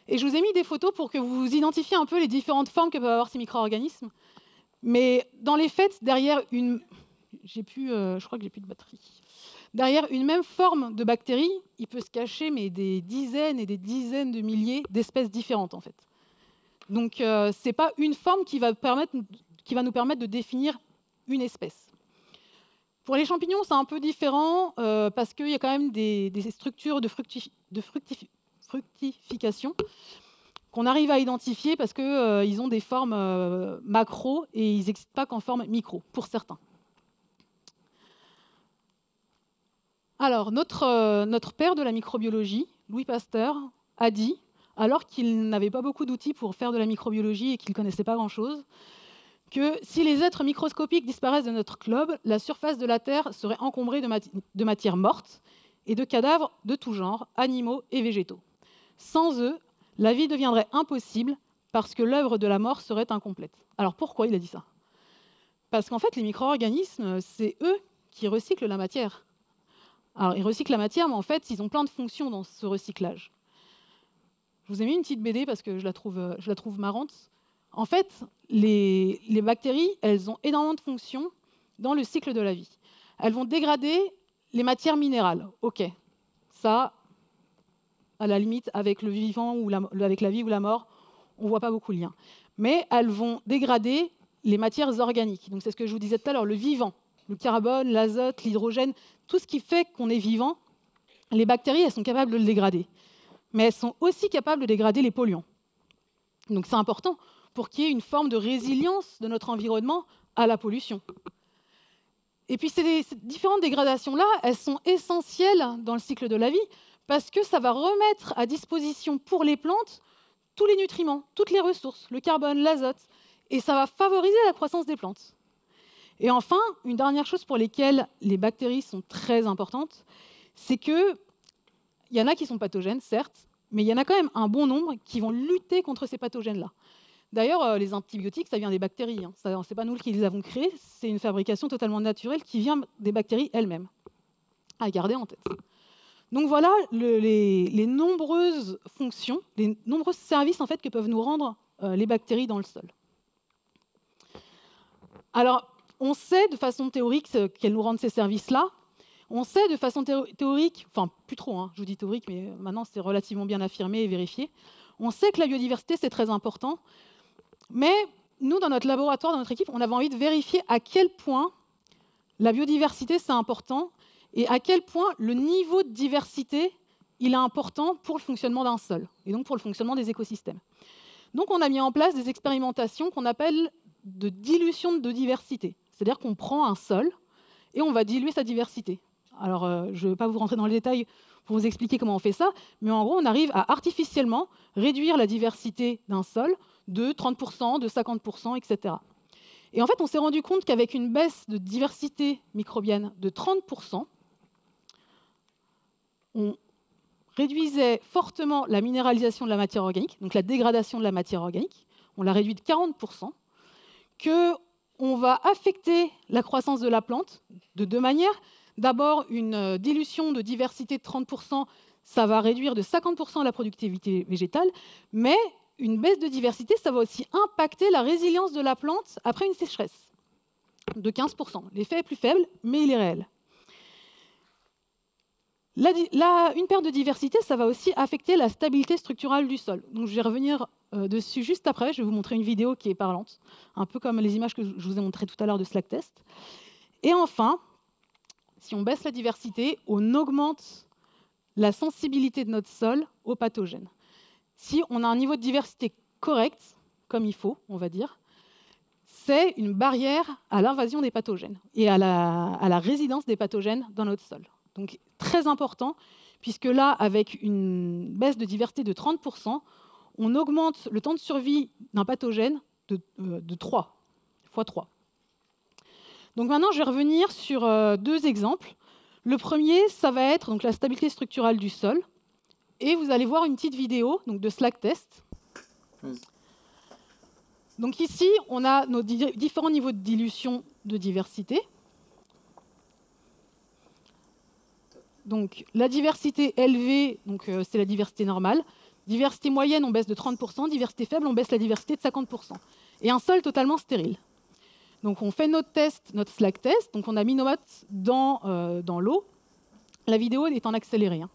[SPEAKER 3] Et je vous ai mis des photos pour que vous identifiez un peu les différentes formes que peuvent avoir ces micro-organismes. Mais dans les faits, derrière une, j'ai plus, euh, je crois que j'ai plus de batterie. Derrière une même forme de bactérie, il peut se cacher mais des dizaines et des dizaines de milliers d'espèces différentes en fait. Donc euh, ce n'est pas une forme qui va, nous permettre de définir une espèce. Pour les champignons, c'est un peu différent euh, parce qu'il y a quand même des, structures de, de fructification qu'on arrive à identifier parce qu'ils ont des formes macro et ils n'existent pas qu'en forme micro, pour certains. Alors, euh, notre, père de la microbiologie, Louis Pasteur, a dit, alors qu'il n'avait pas beaucoup d'outils pour faire de la microbiologie et qu'il ne connaissait pas grand-chose, que si les êtres microscopiques disparaissent de notre globe, la surface de la Terre serait encombrée de, de matière morte et de cadavres de tout genre, animaux et végétaux. Sans eux, la vie deviendrait impossible parce que l'œuvre de la mort serait incomplète. Alors pourquoi il a dit ça? Parce qu'en fait, les micro-organismes, c'est eux qui recyclent la matière. Alors, ils recyclent la matière, mais en fait, ils ont plein de fonctions dans ce recyclage. Je vous ai mis une petite BD parce que je la trouve, euh, je la trouve marrante. En fait, les, les bactéries, elles ont énormément de fonctions dans le cycle de la vie. Elles vont dégrader les matières minérales. OK. Ça, à la limite, avec le vivant ou la, avec la vie ou la mort, on ne voit pas beaucoup le lien. Mais elles vont dégrader les matières organiques. Donc c'est ce que je vous disais tout à l'heure, le vivant le carbone, l'azote, l'hydrogène, tout ce qui fait qu'on est vivant, les bactéries, elles sont capables de le dégrader. Mais elles sont aussi capables de dégrader les polluants. Donc c'est important pour qu'il y ait une forme de résilience de notre environnement à la pollution. Et puis ces, différentes dégradations-là, elles sont essentielles dans le cycle de la vie parce que ça va remettre à disposition pour les plantes tous les nutriments, toutes les ressources, le carbone, l'azote, et ça va favoriser la croissance des plantes. Et enfin, une dernière chose pour lesquelles les bactéries sont très importantes, c'est qu'il y en a qui sont pathogènes, certes, mais il y en a quand même un bon nombre qui vont lutter contre ces pathogènes-là. D'ailleurs, euh, les antibiotiques, ça vient des bactéries. Hein. Ce n'est pas nous qui les avons créés, c'est une fabrication totalement naturelle qui vient des bactéries elles-mêmes. À garder en tête. Donc voilà les, nombreuses fonctions, les nombreux services en fait que peuvent nous rendre euh, les bactéries dans le sol. Alors, on sait de façon théorique qu'elles nous rendent ces services-là. On sait de façon théorique, enfin plus trop, hein, je vous dis théorique, mais maintenant c'est relativement bien affirmé et vérifié. On sait que la biodiversité c'est très important, mais nous dans notre laboratoire, dans notre équipe, on avait envie de vérifier à quel point la biodiversité c'est important et à quel point le niveau de diversité il est important pour le fonctionnement d'un sol et donc pour le fonctionnement des écosystèmes. Donc on a mis en place des expérimentations qu'on appelle de dilution de diversité. C'est-à-dire qu'on prend un sol et on va diluer sa diversité. Alors, euh, je ne vais pas vous rentrer dans les détails pour vous expliquer comment on fait ça, mais en gros, on arrive à artificiellement réduire la diversité d'un sol de 30%, de 50%, etc. Et en fait, on s'est rendu compte qu'avec une baisse de diversité microbienne de 30%, on réduisait fortement la minéralisation de la matière organique, donc la dégradation de la matière organique. On l'a réduit de 40%, que on va affecter la croissance de la plante de deux manières. D'abord, une euh, dilution de diversité de 30%, ça va réduire de 50% la productivité végétale, mais une baisse de diversité, ça va aussi impacter la résilience de la plante après une sécheresse de 15%. L'effet est plus faible, mais il est réel. Une perte de diversité, ça va aussi affecter la stabilité structurale du sol. Je vais revenir euh, dessus juste après. Je vais vous montrer une vidéo qui est parlante, un peu comme les images que je vous ai montrées tout à l'heure de Slack Test. Et enfin, si on baisse la diversité, on augmente la sensibilité de notre sol aux pathogènes. Si on a un niveau de diversité correct, comme il faut, on va dire, c'est une barrière à l'invasion des pathogènes et à la résidence des pathogènes dans notre sol. Donc très important, puisque là, avec une baisse de diversité de 30%, on augmente le temps de survie d'un pathogène de, 3, fois 3. Donc maintenant, je vais revenir sur euh, deux exemples. Le premier, ça va être donc, la stabilité structurelle du sol. Et vous allez voir une petite vidéo donc, de Slack Test. Donc ici, on a nos différents niveaux de dilution de diversité. Donc la diversité élevée, euh, c'est la diversité normale. Diversité moyenne, on baisse de 30%. Diversité faible, on baisse la diversité de 50%. Et un sol totalement stérile. Donc on fait notre test, notre Slack test. Donc on a mis nos dans, euh, dans l'eau. La vidéo est en accéléré. Hein.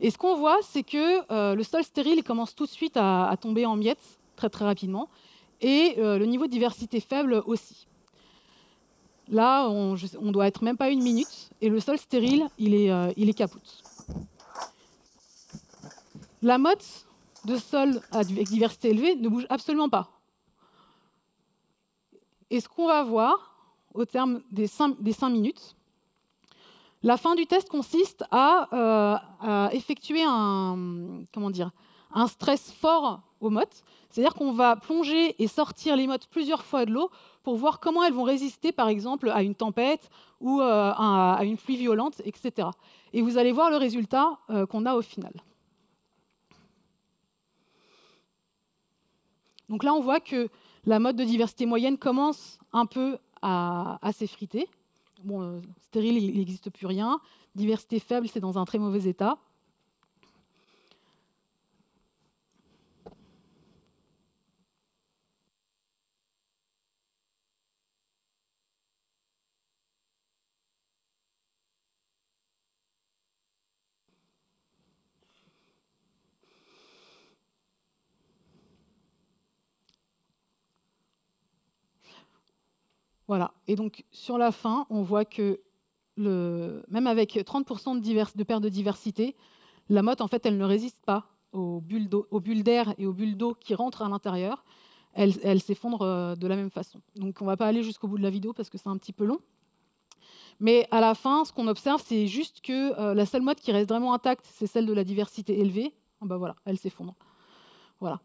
[SPEAKER 3] Et ce qu'on voit, c'est que euh, le sol stérile commence tout de suite à, tomber en miettes très très rapidement. Et le niveau de diversité faible aussi. Là, on, doit être même pas une minute et le sol stérile, il est, euh, il est capoute. La motte de sol avec diversité élevée ne bouge absolument pas. Et ce qu'on va voir au terme des 5, des minutes, la fin du test consiste à, euh, à, effectuer un, comment dire, un stress fort aux mottes. C'est-à-dire qu'on va plonger et sortir les mottes plusieurs fois de l'eau pour voir comment elles vont résister, par exemple, à une tempête ou euh, à une pluie violente, etc. Et vous allez voir le résultat euh, qu'on a au final. Donc là, on voit que la mode de diversité moyenne commence un peu à, s'effriter. Bon, euh, stérile, il n'existe plus rien. Diversité faible, c'est dans un très mauvais état. Voilà. Et donc, sur la fin, on voit que même avec 30% de, perte de diversité, la motte, en fait, elle ne résiste pas aux bulles d'air et aux bulles d'eau qui rentrent à l'intérieur. Elle, s'effondre euh, de la même façon. Donc, on ne va pas aller jusqu'au bout de la vidéo parce que c'est un petit peu long. Mais à la fin, ce qu'on observe, c'est juste que euh, la seule motte qui reste vraiment intacte, c'est celle de la diversité élevée. Bah voilà, elle s'effondre. Voilà.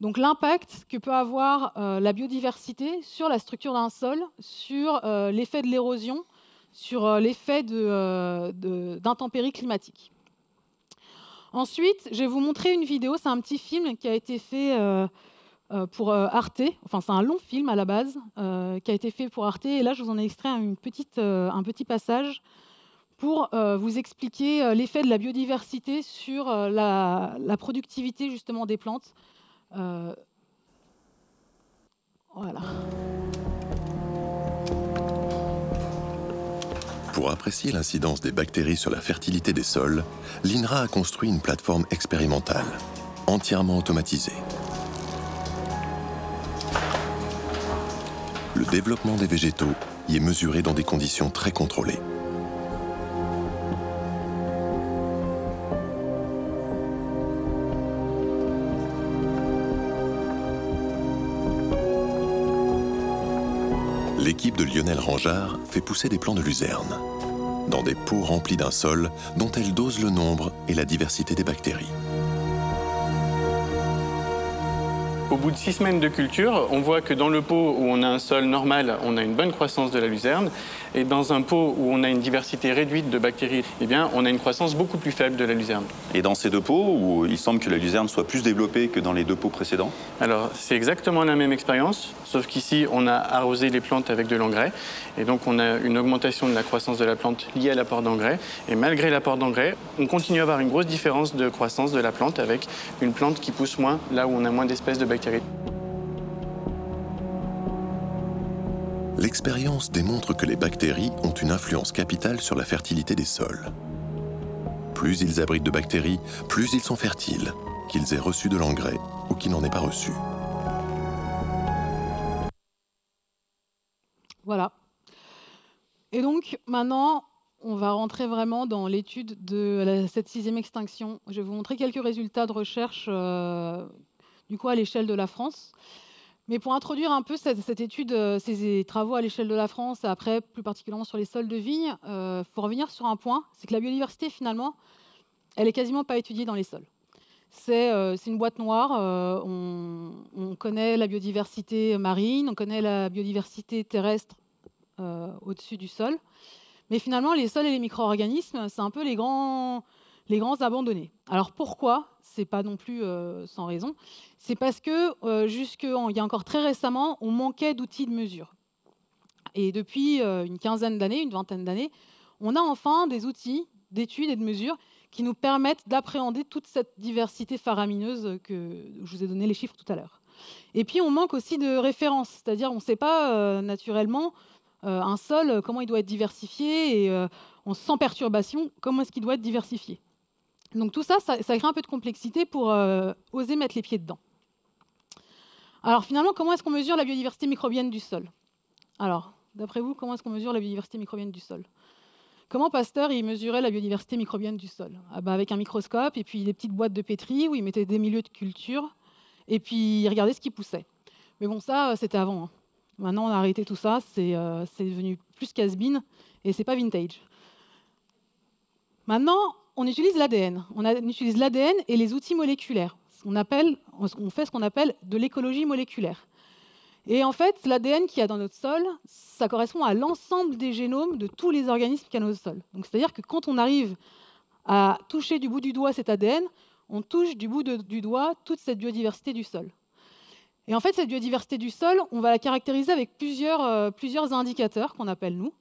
[SPEAKER 3] Donc l'impact que peut avoir euh, la biodiversité sur la structure d'un sol, sur euh, l'effet de l'érosion, sur euh, l'effet d'intempéries climatiques. Ensuite, je vais vous montrer une vidéo, c'est un petit film qui a été fait pour Arte, enfin c'est un long film à la base, qui a été fait pour Arte, et là je vous en ai extrait un petit passage pour vous expliquer l'effet de la biodiversité sur la, la, productivité justement des plantes, euh, voilà.
[SPEAKER 4] Pour apprécier l'incidence des bactéries sur la fertilité des sols, l'INRA a construit une plateforme expérimentale, entièrement automatisée. Le développement des végétaux y est mesuré dans des conditions très contrôlées. L'équipe de Lionel Rangeard fait pousser des plants de luzerne dans des pots remplis d'un sol dont elle dose le nombre et la diversité des bactéries.
[SPEAKER 5] Au bout de six semaines de culture, on voit que dans le pot où on a un sol normal, on a une bonne croissance de la luzerne, et dans un pot où on a une diversité réduite de bactéries, eh bien, on a une croissance beaucoup plus faible de la luzerne.
[SPEAKER 6] Et dans ces deux pots, où il semble que la luzerne soit plus développée que dans les deux pots précédents?
[SPEAKER 5] Alors, c'est exactement la même expérience, sauf qu'ici, on a arrosé les plantes avec de l'engrais, et donc on a une augmentation de la croissance de la plante liée à l'apport d'engrais. Et malgré l'apport d'engrais, on continue à avoir une grosse différence de croissance de la plante avec une plante qui pousse moins là où on a moins d'espèces de bactéries
[SPEAKER 4] L'expérience démontre que les bactéries ont une influence capitale sur la fertilité des sols. Plus ils abritent de bactéries, plus ils sont fertiles, qu'ils aient reçu de l'engrais ou qu'ils n'en aient pas reçu.
[SPEAKER 3] Voilà. Et donc maintenant, on va rentrer vraiment dans l'étude de cette sixième extinction. Je vais vous montrer quelques résultats de recherche euh, du coup à l'échelle de la France. Mais pour introduire un peu cette, étude, euh, ces travaux à l'échelle de la France, et après plus particulièrement sur les sols de vigne, il euh, faut revenir sur un point, c'est que la biodiversité finalement, elle est quasiment pas étudiée dans les sols. C'est une boîte noire. On, on, connaît la biodiversité marine, on connaît la biodiversité terrestre au-dessus du sol. Mais finalement, les sols et les micro-organismes, c'est un peu les grands, les grands abandonnés. Alors pourquoi? C'est pas non plus euh, sans raison. C'est parce que euh, jusqu'il y a encore très récemment, on manquait d'outils de mesure. Et depuis euh, une quinzaine d'années, une vingtaine d'années, on a enfin des outils d'études et de mesures qui nous permettent d'appréhender toute cette diversité faramineuse que je vous ai donné les chiffres tout à l'heure. Et puis on manque aussi de références, c'est-à-dire on ne sait pas naturellement euh, un sol, comment il doit être diversifié et sans perturbation, comment est-ce qu'il doit être diversifié. Donc tout ça, ça, crée un peu de complexité pour oser mettre les pieds dedans. Alors finalement, comment est-ce qu'on mesure la biodiversité microbienne du sol? Alors, d'après vous, comment est-ce qu'on mesure la biodiversité microbienne du sol? Comment Pasteur il mesurait la biodiversité microbienne du sol? Ah bah, Avec un microscope et puis des petites boîtes de pétri où il mettait des milieux de culture et puis il regardait ce qui poussait. Mais bon, ça, c'était avant. Hein. Maintenant, on a arrêté tout ça, c'est euh, devenu plus casse-bine et c'est pas vintage. Maintenant, on utilise l'ADN. On, utilise l'ADN et les outils moléculaires. On, appelle, fait ce qu'on appelle de l'écologie moléculaire. Et en fait, l'ADN qu'il y a dans notre sol, ça correspond à l'ensemble des génomes de tous les organismes qu'il y a dans notre sol. Donc, c'est-à-dire que quand on arrive à toucher du bout du doigt cet ADN, on touche du bout du doigt toute cette biodiversité du sol. Et en fait, cette biodiversité du sol, on va la caractériser avec plusieurs, euh, plusieurs indicateurs qu'on appelle nous.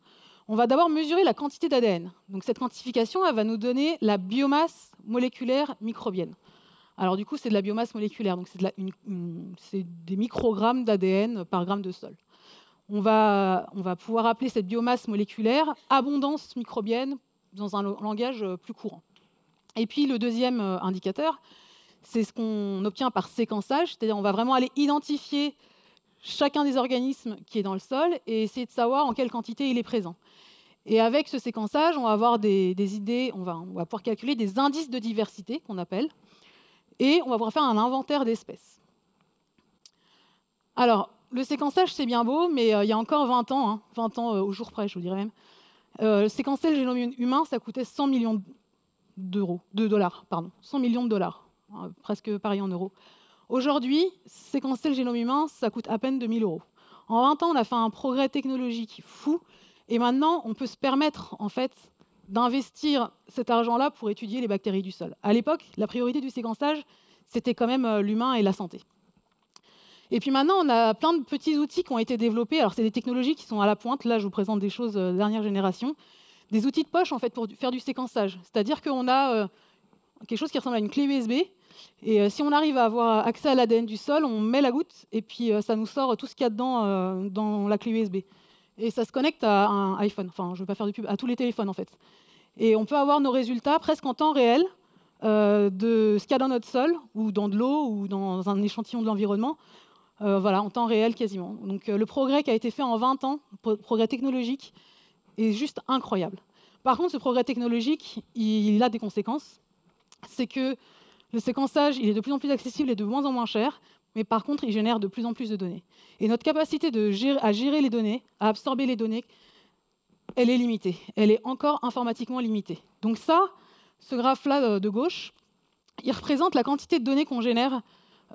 [SPEAKER 3] On va d'abord mesurer la quantité d'ADN. Donc cette quantification, va nous donner la biomasse moléculaire microbienne. Alors du coup, c'est de la biomasse moléculaire, c'est des microgrammes d'ADN par gramme de sol. On va, pouvoir appeler cette biomasse moléculaire abondance microbienne dans un langage plus courant. Et puis le deuxième euh, indicateur, c'est ce qu'on obtient par séquençage, c'est-à-dire on va vraiment aller identifier chacun des organismes qui est dans le sol et essayer de savoir en quelle quantité il est présent. Et avec ce séquençage, on va avoir des, idées, on va, pouvoir calculer des indices de diversité qu'on appelle, et on va pouvoir faire un inventaire d'espèces. Alors, le séquençage, c'est bien beau, mais euh, il y a encore 20 ans, 20 hein, ans euh, au jour près, je vous dirais même, euh, séquencer le génome humain, ça coûtait 100 millions d'euros, de dollars, pardon, 100 millions de dollars. Hein, presque pareil en euros. Aujourd'hui, séquencer le génome humain, ça coûte à peine 2000 euros. En 20 ans, on a fait un progrès technologique fou, et maintenant, on peut se permettre en fait d'investir cet argent-là pour étudier les bactéries du sol. À l'époque, la priorité du séquençage, c'était quand même euh, l'humain et la santé. Et puis maintenant, on a plein de petits outils qui ont été développés. Alors, c'est des technologies qui sont à la pointe. Là, je vous présente des choses de euh, dernière génération. Des outils de poche, en fait, pour faire du séquençage. C'est-à-dire qu'on a euh, quelque chose qui ressemble à une clé USB et euh, si on arrive à avoir accès à l'ADN du sol, on met la goutte et puis euh, ça nous sort tout ce qu'il y a dedans euh, dans la clé USB. Et ça se connecte à un iPhone, enfin je ne vais pas faire du pub, à tous les téléphones en fait. Et on peut avoir nos résultats presque en temps réel de ce qu'il y a dans notre sol, ou dans de l'eau, ou dans un échantillon de l'environnement. voilà, en temps réel quasiment. Donc le progrès qui a été fait en 20 ans, progrès technologique, est juste incroyable. Par contre, ce progrès technologique, il a des conséquences. C'est que le séquençage, il est de plus en plus accessible et de moins en moins cher, mais par contre, il génère de plus en plus de données. Et notre capacité à gérer les données, à absorber les données, elle est limitée. Elle est encore informatiquement limitée. Donc ça, ce graphe-là euh, de gauche, il représente la quantité de données qu'on génère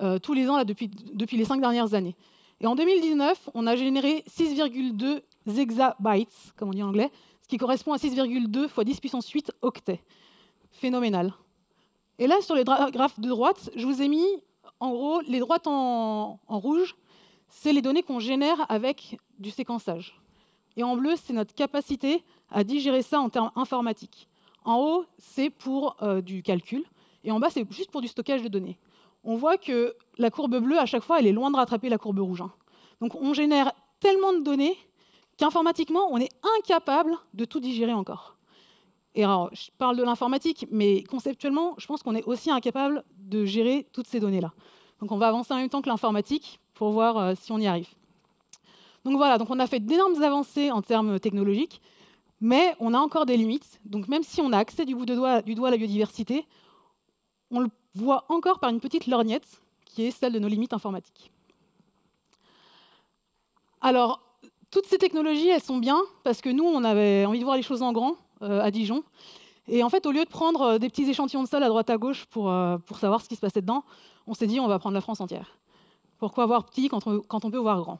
[SPEAKER 3] euh, tous les ans depuis les cinq dernières années. Et en 2019, on a généré 6,2 exabytes, comme on dit en anglais, ce qui correspond à 6,2 fois 10 puissance 8 octets. Phénoménal. Et là, sur les graphes de droite, je vous ai mis, en gros, les droites en, rouge, c'est les données qu'on génère avec du séquençage. Et en bleu, c'est notre capacité à digérer ça en termes informatiques. En haut, c'est pour euh, du calcul, et en bas, c'est juste pour du stockage de données. On voit que la courbe bleue, à chaque fois, elle est loin de rattraper la courbe rouge. Hein. Donc on génère tellement de données qu'informatiquement, on est incapable de tout digérer encore. Alors, je parle de l'informatique, mais conceptuellement, je pense qu'on est aussi incapable de gérer toutes ces données-là. Donc on va avancer en même temps que l'informatique pour voir euh, si on y arrive. Donc voilà, donc on a fait d'énormes avancées en termes technologiques, mais on a encore des limites. Donc même si on a accès du bout du doigt à la biodiversité, on le voit encore par une petite lorgnette qui est celle de nos limites informatiques. Alors, toutes ces technologies, elles sont bien parce que nous, on avait envie de voir les choses en grand à Dijon. Et en fait, au lieu de prendre euh, des petits échantillons de sol à droite à gauche pour, euh, pour savoir ce qui se passait dedans, on s'est dit on va prendre la France entière. Pourquoi voir petit quand on, quand on peut voir grand?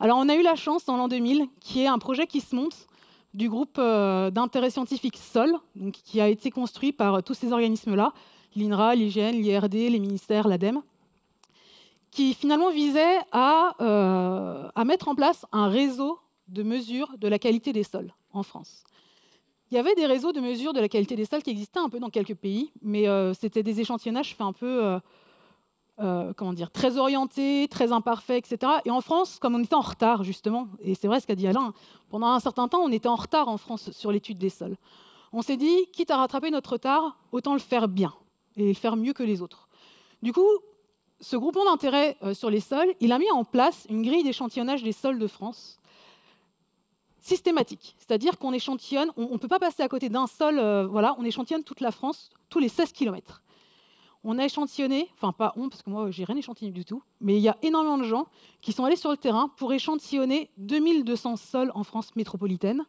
[SPEAKER 3] Alors, on a eu la chance en l'an 2000 qu'il y ait un projet qui se monte du groupe d'intérêt scientifique SOL, donc, qui a été construit par tous ces organismes-là, l'INRA, l'IGN, l'IRD, les ministères, l'ADEME, qui finalement visait à, à mettre en place un réseau de mesure de la qualité des sols en France. Il y avait des réseaux de mesure de la qualité des sols qui existaient un peu dans quelques pays, mais euh, c'était des échantillonnages faits un peu, euh, euh, comment dire, très orientés, très imparfaits, etc. Et en France, comme on était en retard justement, et c'est vrai ce qu'a dit Alain, pendant un certain temps, on était en retard en France sur l'étude des sols. On s'est dit, quitte à rattraper notre retard, autant le faire bien et le faire mieux que les autres. Du coup, ce groupement d'intérêt sur les sols, il a mis en place une grille d'échantillonnage des sols de France systématique. C'est-à-dire qu'on échantillonne, on ne peut pas passer à côté d'un sol, euh, voilà, on échantillonne toute la France, tous les 16 km. On a échantillonné, enfin pas on, parce que moi j'ai rien échantillonné du tout, mais il y a énormément de gens qui sont allés sur le terrain pour échantillonner 2200 sols en France métropolitaine.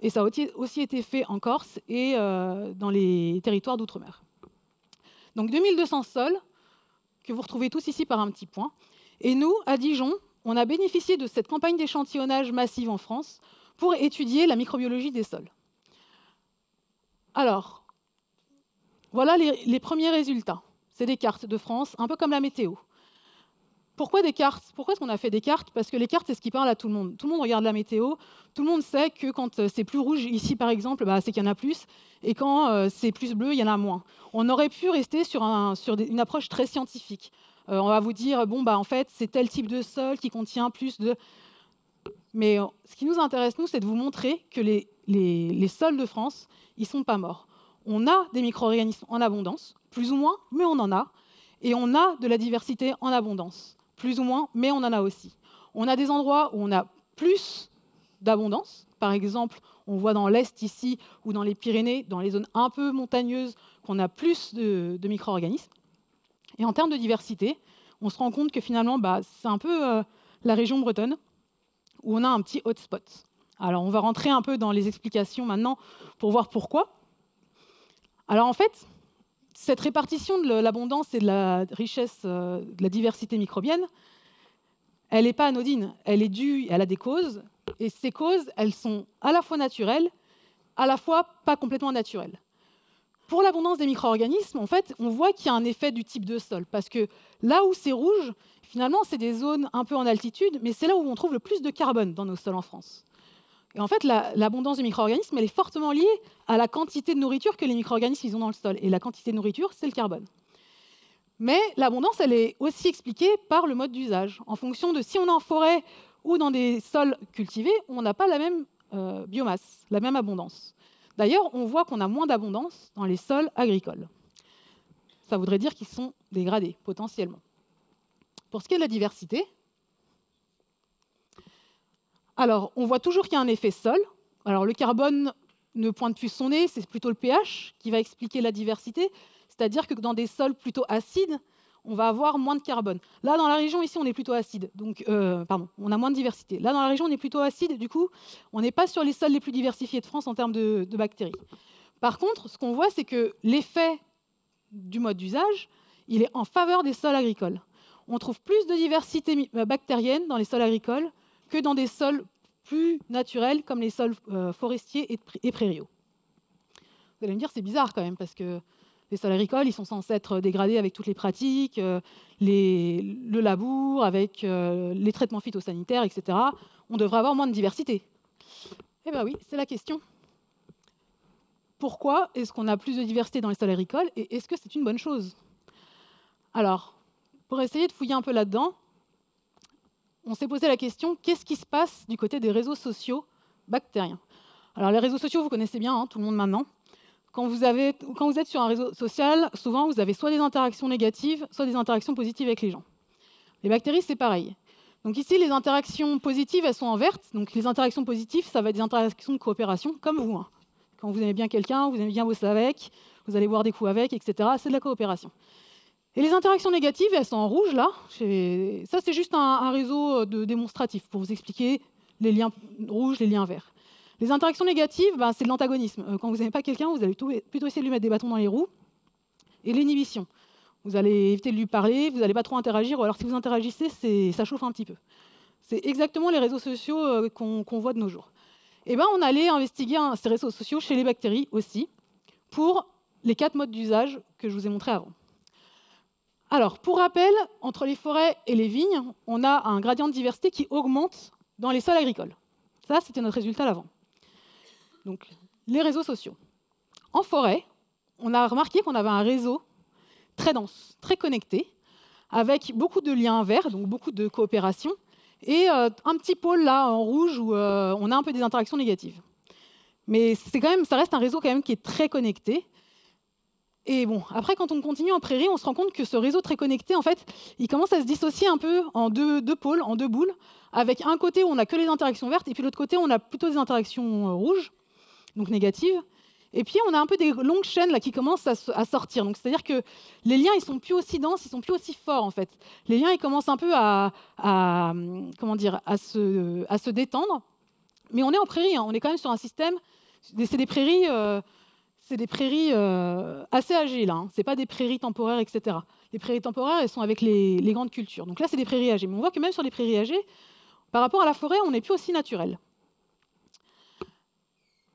[SPEAKER 3] Et ça a aussi été fait en Corse et euh, dans les territoires d'outre-mer. Donc 2200 sols, que vous retrouvez tous ici par un petit point. Et nous, à Dijon, on a bénéficié de cette campagne d'échantillonnage massive en France pour étudier la microbiologie des sols. Alors, voilà les, premiers résultats. C'est des cartes de France, un peu comme la météo. Pourquoi des cartes? Pourquoi est-ce qu'on a fait des cartes? Parce que les cartes, c'est ce qui parle à tout le monde. Tout le monde regarde la météo. Tout le monde sait que quand euh, c'est plus rouge, ici par exemple, bah, c'est qu'il y en a plus. Et quand euh, c'est plus bleu, il y en a moins. On aurait pu rester sur, une approche très scientifique. Euh, on va vous dire, bon, bah, en fait, c'est tel type de sol qui contient plus de... Mais euh, ce qui nous intéresse, nous, c'est de vous montrer que les, sols de France, ils ne sont pas morts. On a des micro-organismes en abondance, plus ou moins, mais on en a. Et on a de la diversité en abondance, plus ou moins, mais on en a aussi. On a des endroits où on a plus d'abondance. Par exemple, on voit dans l'Est ici ou dans les Pyrénées, dans les zones un peu montagneuses, qu'on a plus de, micro-organismes. Et en termes de diversité, on se rend compte que finalement, bah, c'est un peu euh, la région bretonne où on a un petit hotspot. Alors on va rentrer un peu dans les explications maintenant pour voir pourquoi. Alors en fait, cette répartition de l'abondance et de la richesse, euh, de la diversité microbienne, elle n'est pas anodine. Elle est due, elle a des causes, et ces causes, elles sont à la fois naturelles, à la fois pas complètement naturelles. Pour l'abondance des micro-organismes, en fait, on voit qu'il y a un effet du type de sol, parce que là où c'est rouge, finalement, c'est des zones un peu en altitude, mais c'est là où on trouve le plus de carbone dans nos sols en France. Et en fait, l'abondance de micro-organismes, elle est fortement liée à la quantité de nourriture que les micro-organismes ont dans le sol. Et la quantité de nourriture, c'est le carbone. Mais l'abondance, elle est aussi expliquée par le mode d'usage. En fonction de si on est en forêt ou dans des sols cultivés, on n'a pas la même euh, biomasse, la même abondance. D'ailleurs, on voit qu'on a moins d'abondance dans les sols agricoles. Ça voudrait dire qu'ils sont dégradés potentiellement. Pour ce qui est de la diversité, alors on voit toujours qu'il y a un effet sol. Alors le carbone ne pointe plus son nez, c'est plutôt le pH qui va expliquer la diversité. C'est-à-dire que dans des sols plutôt acides, on va avoir moins de carbone. Là, dans la région, ici, on est plutôt acide. Donc, euh, pardon, on a moins de diversité. Là, dans la région, on est plutôt acide. Du coup, on n'est pas sur les sols les plus diversifiés de France en termes de, de bactéries. Par contre, ce qu'on voit, c'est que l'effet du mode d'usage, il est en faveur des sols agricoles on trouve plus de diversité euh, bactérienne dans les sols agricoles que dans des sols plus naturels comme les sols euh, forestiers et prairiaux. Vous allez me dire, c'est bizarre quand même, parce que les sols agricoles, ils sont censés être dégradés avec toutes les pratiques, euh, le labour, avec les traitements phytosanitaires, etc. On devrait avoir moins de diversité. Eh bien oui, c'est la question. Pourquoi est-ce qu'on a plus de diversité dans les sols agricoles et est-ce que c'est une bonne chose? Alors, pour essayer de fouiller un peu là-dedans, on s'est posé la question qu'est-ce qui se passe du côté des réseaux sociaux bactériens? Alors, les réseaux sociaux, vous connaissez bien, hein, tout le monde maintenant. quand vous, êtes sur un réseau social, souvent vous avez soit des interactions négatives, soit des interactions positives avec les gens. Les bactéries, c'est pareil. Donc ici, les interactions positives, elles sont en verte. Donc les interactions positives, ça va être des interactions de coopération, comme vous. Hein. Quand vous aimez bien quelqu'un, vous aimez bien bosser avec, vous allez boire des coups avec, etc. C'est de la coopération. Et les interactions négatives, elles sont en rouge là. Ça, c'est juste un, réseau de démonstratif pour vous expliquer les liens rouges, les liens verts. Les interactions négatives, ben, c'est de l'antagonisme. Euh, quand vous n'aimez pas quelqu'un, vous allez plutôt essayer de lui mettre des bâtons dans les roues. Et l'inhibition. Vous allez éviter de lui parler, vous n'allez pas trop interagir, ou alors si vous interagissez, ça chauffe un petit peu. C'est exactement les réseaux sociaux euh, qu'on voit de nos jours. Et eh ben, on allait investiguer ces réseaux sociaux chez les bactéries aussi, pour les quatre modes d'usage que je vous ai montrés avant. Alors, pour rappel, entre les forêts et les vignes, on a un gradient de diversité qui augmente dans les sols agricoles. Ça, c'était notre résultat l'avant. Donc, les réseaux sociaux. En forêt, on a remarqué qu'on avait un réseau très dense, très connecté, avec beaucoup de liens verts, donc beaucoup de coopération, et euh, un petit pôle là en rouge où euh, on a un peu des interactions négatives. Mais c'est quand même, ça reste un réseau quand même qui est très connecté. Et bon, après, quand on continue en prairie, on se rend compte que ce réseau très connecté, en fait, il commence à se dissocier un peu en deux, pôles, en deux boules, avec un côté où on n'a que les interactions vertes, et puis l'autre côté, on a plutôt des interactions euh, rouges, donc négatives. Et puis, on a un peu des longues chaînes là, qui commencent à, sortir. Donc, c'est-à-dire que les liens, ils sont plus aussi denses, ils sont plus aussi forts, en fait. Les liens, ils commencent un peu à, comment dire, à se, à se détendre. Mais on est en prairie, hein. on est quand même sur un système, c'est des prairies, euh, c'est des prairies euh, assez âgées, hein. Ce pas des prairies temporaires, etc. Les prairies temporaires, elles sont avec les, grandes cultures. Donc là, c'est des prairies âgées. Mais on voit que même sur les prairies âgées, par rapport à la forêt, on n'est plus aussi naturel.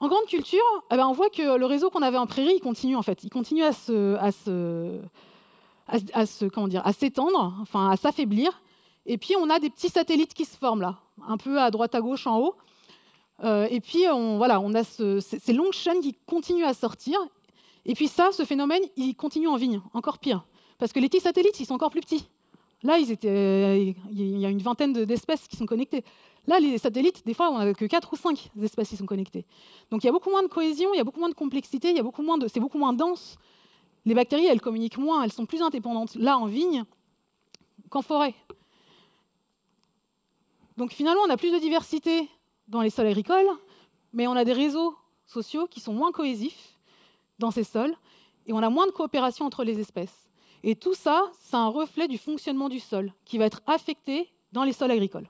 [SPEAKER 3] En grande culture, eh ben, on voit que le réseau qu'on avait en prairie, il continue en fait. Il continue à se, se comment dire, à s'étendre, enfin à s'affaiblir. Et puis on a des petits satellites qui se forment là, un peu à droite à gauche en haut. Euh, et puis on, voilà, on a ces longues chaînes qui continuent à sortir. Et puis ça, ce phénomène, il continue en vigne, encore pire, parce que les petits satellites, ils sont encore plus petits. Là, étaient, il y a une vingtaine d'espèces qui sont connectées. Là, les satellites, des fois, on n'a que 4 ou 5 espèces qui sont connectées. Donc il y a beaucoup moins de cohésion, il y a beaucoup moins de complexité, c'est beaucoup moins dense. Les bactéries, elles communiquent moins, elles sont plus indépendantes là en vigne qu'en forêt. Donc finalement, on a plus de diversité dans les sols agricoles, mais on a des réseaux sociaux qui sont moins cohésifs dans ces sols, et on a moins de coopération entre les espèces. Et tout ça, c'est un reflet du fonctionnement du sol qui va être affecté dans les sols agricoles.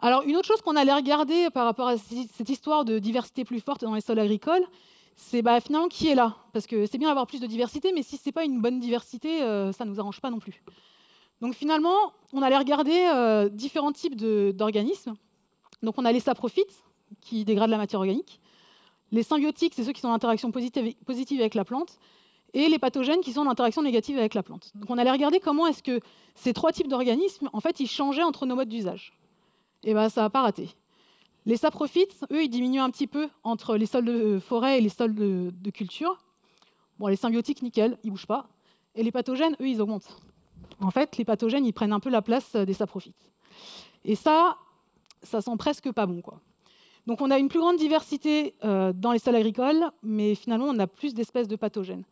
[SPEAKER 3] Alors, une autre chose qu'on allait regarder par rapport à cette histoire de diversité plus forte dans les sols agricoles, c'est bah, finalement qui est là? Parce que c'est bien d'avoir plus de diversité, mais si ce n'est pas une bonne diversité, euh, ça ne nous arrange pas non plus. Donc finalement, on allait regarder euh, différents types d'organismes. Donc on a les saprophytes, qui dégradent la matière organique. Les symbiotiques, c'est ceux qui sont en interaction positive, avec la plante. Et les pathogènes qui sont en interaction négative avec la plante. Donc on allait regarder comment est-ce que ces trois types d'organismes, en fait, ils changeaient entre nos modes d'usage et eh ben, ça n'a pas raté. Les saprophytes, eux, ils diminuent un petit peu entre les sols de forêt et les sols de, culture. Bon, les symbiotiques, nickel, ils ne bougent pas. Et les pathogènes, eux, ils augmentent. En fait, les pathogènes, prennent un peu la place des saprophytes. Et ça, ça sent presque pas bon. Quoi. Donc on a une plus grande diversité euh, dans les sols agricoles, mais finalement, on a plus d'espèces de pathogènes.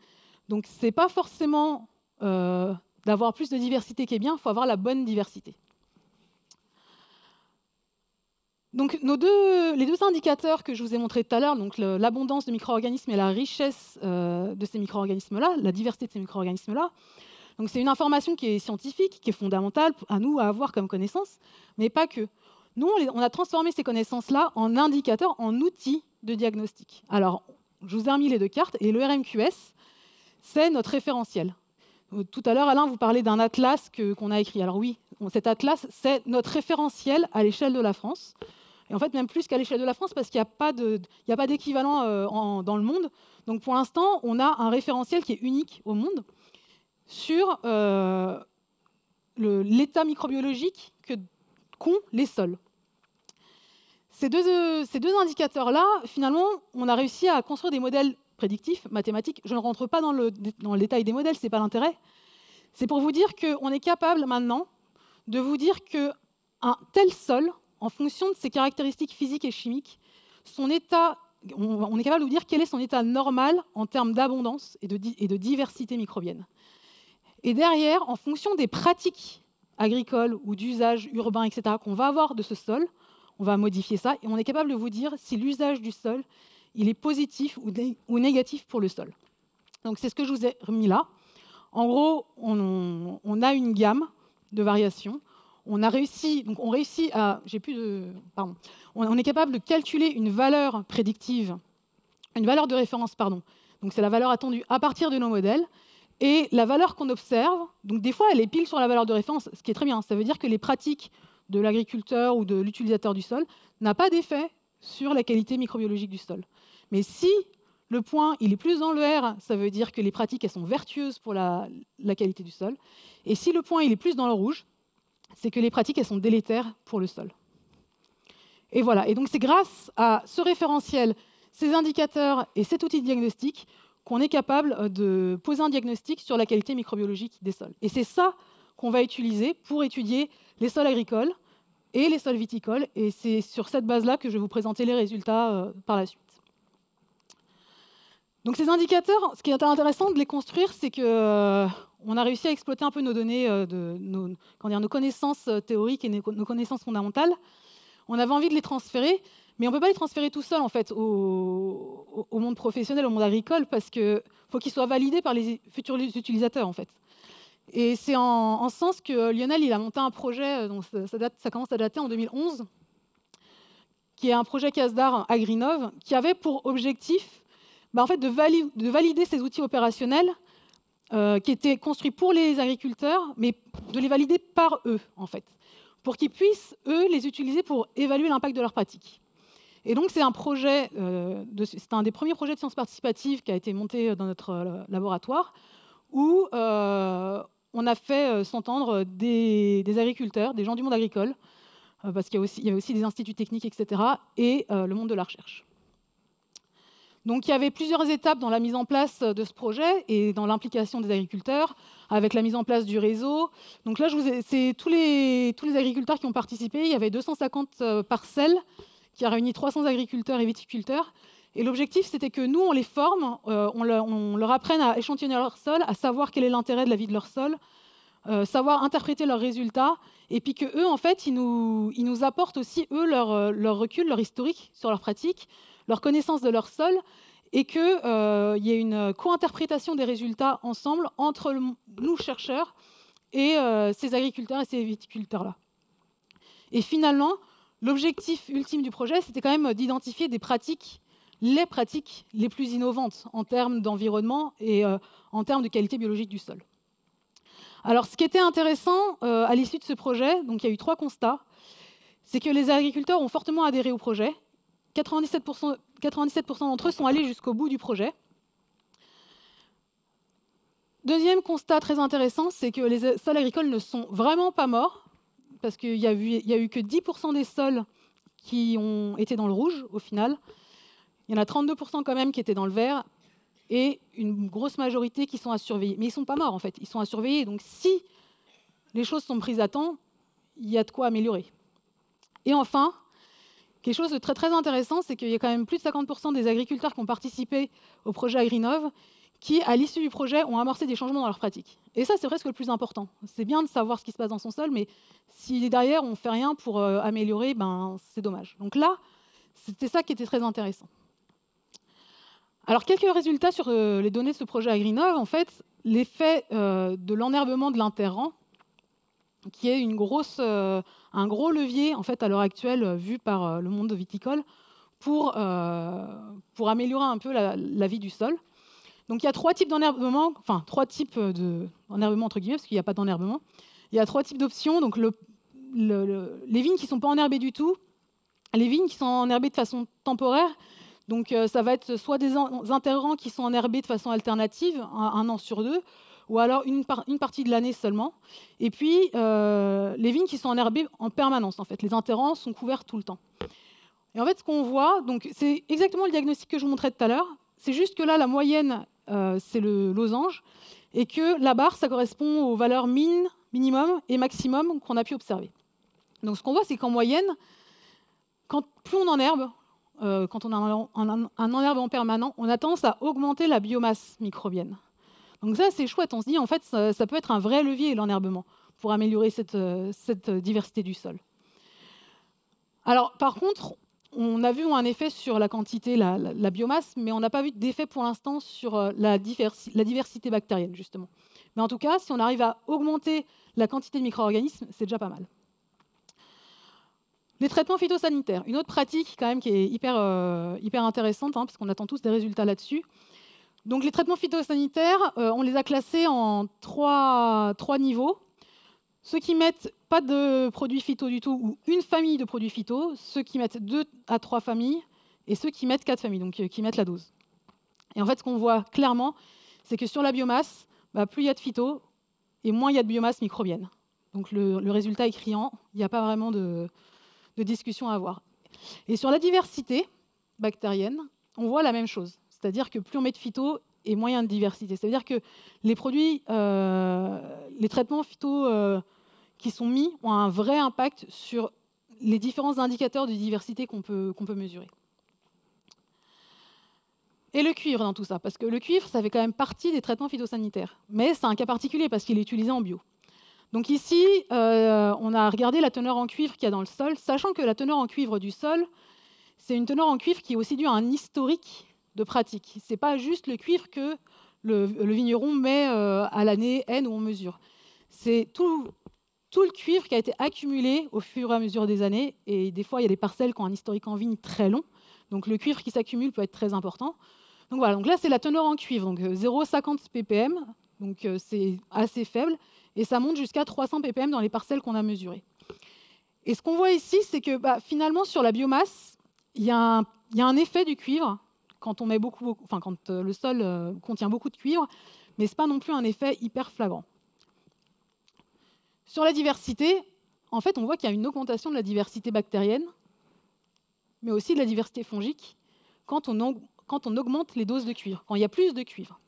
[SPEAKER 3] Donc ce n'est pas forcément euh, d'avoir plus de diversité qui est bien, il faut avoir la bonne diversité. Donc, les deux indicateurs que je vous ai montrés tout à l'heure, l'abondance de micro-organismes et la richesse euh, de ces micro-organismes-là, la diversité de ces micro-organismes-là, donc c'est une information qui est scientifique, qui est fondamentale à nous à avoir comme connaissance, mais pas que. Nous, on a transformé ces connaissances-là en indicateurs, en outils de diagnostic. Alors, je vous ai remis les deux cartes, et le RMQS, c'est notre référentiel. Tout à l'heure, Alain, vous parlez d'un atlas qu'on a écrit. Alors oui, cet atlas, c'est notre référentiel à l'échelle de la France. Et en fait, même plus qu'à l'échelle de la France, parce qu'il n'y a pas d'équivalent euh, dans le monde. Donc pour l'instant, on a un référentiel qui est unique au monde sur euh, l'état microbiologique qu'ont les sols. Ces deux, indicateurs-là, finalement, on a réussi à construire des modèles prédictifs, mathématiques. Je ne rentre pas dans le, détail des modèles, ce n'est pas l'intérêt. C'est pour vous dire qu'on est capable maintenant de vous dire qu'un tel sol en fonction de ses caractéristiques physiques et chimiques, son état on, est capable de vous dire quel est son état normal en termes d'abondance et de diversité microbienne. Et derrière, en fonction des pratiques agricoles ou d'usage urbain, etc., qu'on va avoir de ce sol, on va modifier ça et on est capable de vous dire si l'usage du sol il est positif ou, négatif pour le sol. Donc c'est ce que je vous ai remis là. En gros, on, a une gamme de variations. On a réussi, donc on réussit à, j'ai plus de, pardon, on, est capable de calculer une valeur prédictive, une valeur de référence, pardon. Donc c'est la valeur attendue à partir de nos modèles. Et la valeur qu'on observe, donc des fois elle est pile sur la valeur de référence, ce qui est très bien. Ça veut dire que les pratiques de l'agriculteur ou de l'utilisateur du sol n'a pas d'effet sur la qualité microbiologique du sol. Mais si le point est plus dans le R, ça veut dire que les pratiques sont vertueuses pour la, qualité du sol. Et si le point est plus dans le rouge, c'est que les pratiques sont délétères pour le sol. Et voilà. Et donc c'est grâce à ce référentiel, ces indicateurs et cet outil de diagnostic qu'on est capable de poser un diagnostic sur la qualité microbiologique des sols. Et c'est ça qu'on va utiliser pour étudier les sols agricoles et les sols viticoles. Et c'est sur cette base-là que je vais vous présenter les résultats euh, par la suite. Donc ces indicateurs, ce qui est intéressant de les construire, c'est qu'on euh, a réussi à exploiter un peu nos données, euh, nos connaissances théoriques et nos connaissances fondamentales. On avait envie de les transférer, mais on ne peut pas les transférer tout seul en fait au, monde professionnel, au monde agricole, parce qu'il faut qu'ils soient validés par les futurs utilisateurs en fait. Et c'est en, ce sens que Lionel a monté un projet, euh, ça, date, ça commence à dater en 2011, qui est un projet CASDAR Agrinov, qui avait pour objectif bah, en fait, de, valider ces outils opérationnels euh, qui étaient construits pour les agriculteurs, mais de les valider par eux, en fait, pour qu'ils puissent, eux, les utiliser pour évaluer l'impact de leurs pratiques. Et donc, c'est un projet, euh, c'est un des premiers projets de sciences participatives qui a été monté dans notre laboratoire, où on a fait euh, s'entendre des, agriculteurs, des gens du monde agricole, euh, parce qu'il y, avait aussi des instituts techniques, etc., et euh, le monde de la recherche. Donc il y avait plusieurs étapes dans la mise en place de ce projet et dans l'implication des agriculteurs, avec la mise en place du réseau. Donc là, c'est tous les agriculteurs qui ont participé. Il y avait 250 parcelles qui a réuni 300 agriculteurs et viticulteurs. Et l'objectif, c'était que nous, on les forme, euh, on, leur, apprenne à échantillonner leur sol, à savoir quel est l'intérêt de la vie de leur sol, euh, savoir interpréter leurs résultats, et puis que eux, en fait, ils nous, apportent aussi, eux, leur, euh, leur, recul, leur historique sur leur pratique, leur connaissance de leur sol, et qu'il y ait une co-interprétation des résultats ensemble entre nous, chercheurs, et ces agriculteurs et ces viticulteurs-là. Et finalement, l'objectif ultime du projet, c'était quand même d'identifier des pratiques les pratiques les plus innovantes en termes d'environnement et euh, en termes de qualité biologique du sol. Alors, ce qui était intéressant euh, à l'issue de ce projet, donc il y a eu trois constats, c'est que les agriculteurs ont fortement adhéré au projet. 97%, 97 d'entre eux sont allés jusqu'au bout du projet. Deuxième constat très intéressant, c'est que les sols agricoles ne sont vraiment pas morts, parce qu'il n'y a, eu que 10% des sols qui ont été dans le rouge au final, il y en a 32% quand même qui étaient dans le vert et une grosse majorité qui sont à surveiller. Mais ils ne sont pas morts en fait, ils sont à surveiller. Donc si les choses sont prises à temps, il y a de quoi améliorer. Et enfin, quelque chose de très très intéressant, c'est qu'il y a quand même plus de 50% des agriculteurs qui ont participé au projet Agrinov qui, à l'issue du projet, ont amorcé des changements dans leurs pratiques. Et ça, c'est presque le plus important. C'est bien de savoir ce qui se passe dans son sol, mais si derrière on ne fait rien pour euh, améliorer, ben, c'est dommage. Donc là, c'était ça qui était très intéressant. Alors, quelques résultats sur euh, les données de ce projet Agrinov. En fait, l'effet euh, de l'enherbement de l'interrang, qui est une grosse, un gros levier en fait, à l'heure actuelle vu par le monde viticole pour, pour améliorer un peu la, vie du sol. Donc, il y a trois types d'enherbement, enfin, trois types d'enherbement, entre guillemets, parce qu'il n'y a pas d'enherbement. Il y a trois types d'options. Donc, le, les vignes qui ne sont pas enherbées du tout, les vignes qui sont enherbées de façon temporaire donc euh, ça va être soit des interrants qui sont enherbés de façon alternative, un, an sur deux, ou alors une, partie de l'année seulement. Et puis euh, les vignes qui sont enherbées en permanence, en fait. Les interrants sont couverts tout le temps. Et en fait, ce qu'on voit, c'est exactement le diagnostic que je vous montrais tout à l'heure. C'est juste que là, la moyenne, euh, c'est le losange, et que la barre, ça correspond aux valeurs min, minimum et maximum qu'on a pu observer. Donc ce qu'on voit, c'est qu'en moyenne, quand plus on enherbe, euh, quand on a un, un, enherbement permanent, on a tendance à augmenter la biomasse microbienne. Donc ça, c'est chouette. On se dit, en fait, ça, peut être un vrai levier, l'enherbement, pour améliorer cette, euh, cette, diversité du sol. Alors, par contre, on a vu un effet sur la quantité, la, biomasse, mais on n'a pas vu d'effet pour l'instant sur euh, la, diversité bactérienne, justement. Mais en tout cas, si on arrive à augmenter la quantité de micro-organismes, c'est déjà pas mal. Les traitements phytosanitaires, une autre pratique quand même qui est hyper, euh, intéressante, hein, parce qu'on attend tous des résultats là-dessus. Donc les traitements phytosanitaires, euh, on les a classés en trois niveaux. Ceux qui mettent pas de produits phyto du tout, ou une famille de produits phyto, ceux qui mettent deux à trois familles, et ceux qui mettent quatre familles, donc euh, qui mettent la dose. Et en fait, ce qu'on voit clairement, c'est que sur la biomasse, bah, plus il y a de phyto, et moins il y a de biomasse microbienne. Donc le, résultat est criant, il n'y a pas vraiment de, discussion à avoir. Et sur la diversité bactérienne, on voit la même chose. C'est-à-dire que plus on met de phyto et moyen de diversité. C'est-à-dire que les produits, euh, les traitements phyto euh, qui sont mis ont un vrai impact sur les différents indicateurs de diversité qu'on peut, peut mesurer. Et le cuivre dans tout ça, parce que le cuivre, ça fait quand même partie des traitements phytosanitaires. Mais c'est un cas particulier parce qu'il est utilisé en bio. Donc ici, euh, on a regardé la teneur en cuivre qu'il y a dans le sol, sachant que la teneur en cuivre du sol, c'est une teneur en cuivre qui est aussi due à un historique de pratique. Ce n'est pas juste le cuivre que le, vigneron met euh, à l'année N où on mesure. C'est tout, tout le cuivre qui a été accumulé au fur et à mesure des années. Et des fois, il y a des parcelles qui ont un historique en vigne très long. Donc le cuivre qui s'accumule peut être très important. Donc voilà, donc là c'est la teneur en cuivre, donc 0,50 euh, ppm, donc c'est assez faible et ça monte jusqu'à 300 ppm dans les parcelles qu'on a mesurées. Et ce qu'on voit ici, c'est que bah, finalement, sur la biomasse, il y, a un effet du cuivre quand, on met beaucoup, enfin, quand euh, le sol euh, contient beaucoup de cuivre, mais ce n'est pas non plus un effet hyper flagrant. Sur la diversité, en fait, on voit qu'il y a une augmentation de la diversité bactérienne, mais aussi de la diversité fongique quand on, augmente les doses de cuivre, quand il y a plus de cuivre.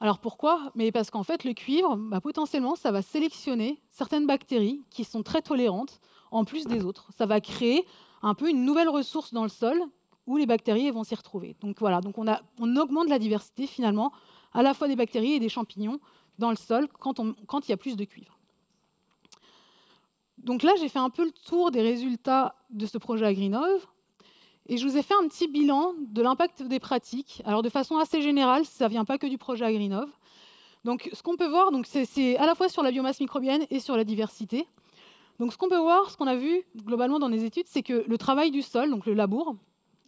[SPEAKER 3] Alors pourquoi? Parce qu'en fait, le cuivre, bah, potentiellement, ça va sélectionner certaines bactéries qui sont très tolérantes en plus des autres. Ça va créer un peu une nouvelle ressource dans le sol où les bactéries vont s'y retrouver. Donc voilà, donc on, augmente la diversité finalement à la fois des bactéries et des champignons dans le sol quand, il y a plus de cuivre. Donc là, j'ai fait un peu le tour des résultats de ce projet Agrinov. Et je vous ai fait un petit bilan de l'impact des pratiques. Alors de façon assez générale, ça ne vient pas que du projet Agrinov. Donc ce qu'on peut voir, c'est à la fois sur la biomasse microbienne et sur la diversité. Donc ce qu'on peut voir, ce qu'on a vu globalement dans les études, c'est que le travail du sol, donc le labour,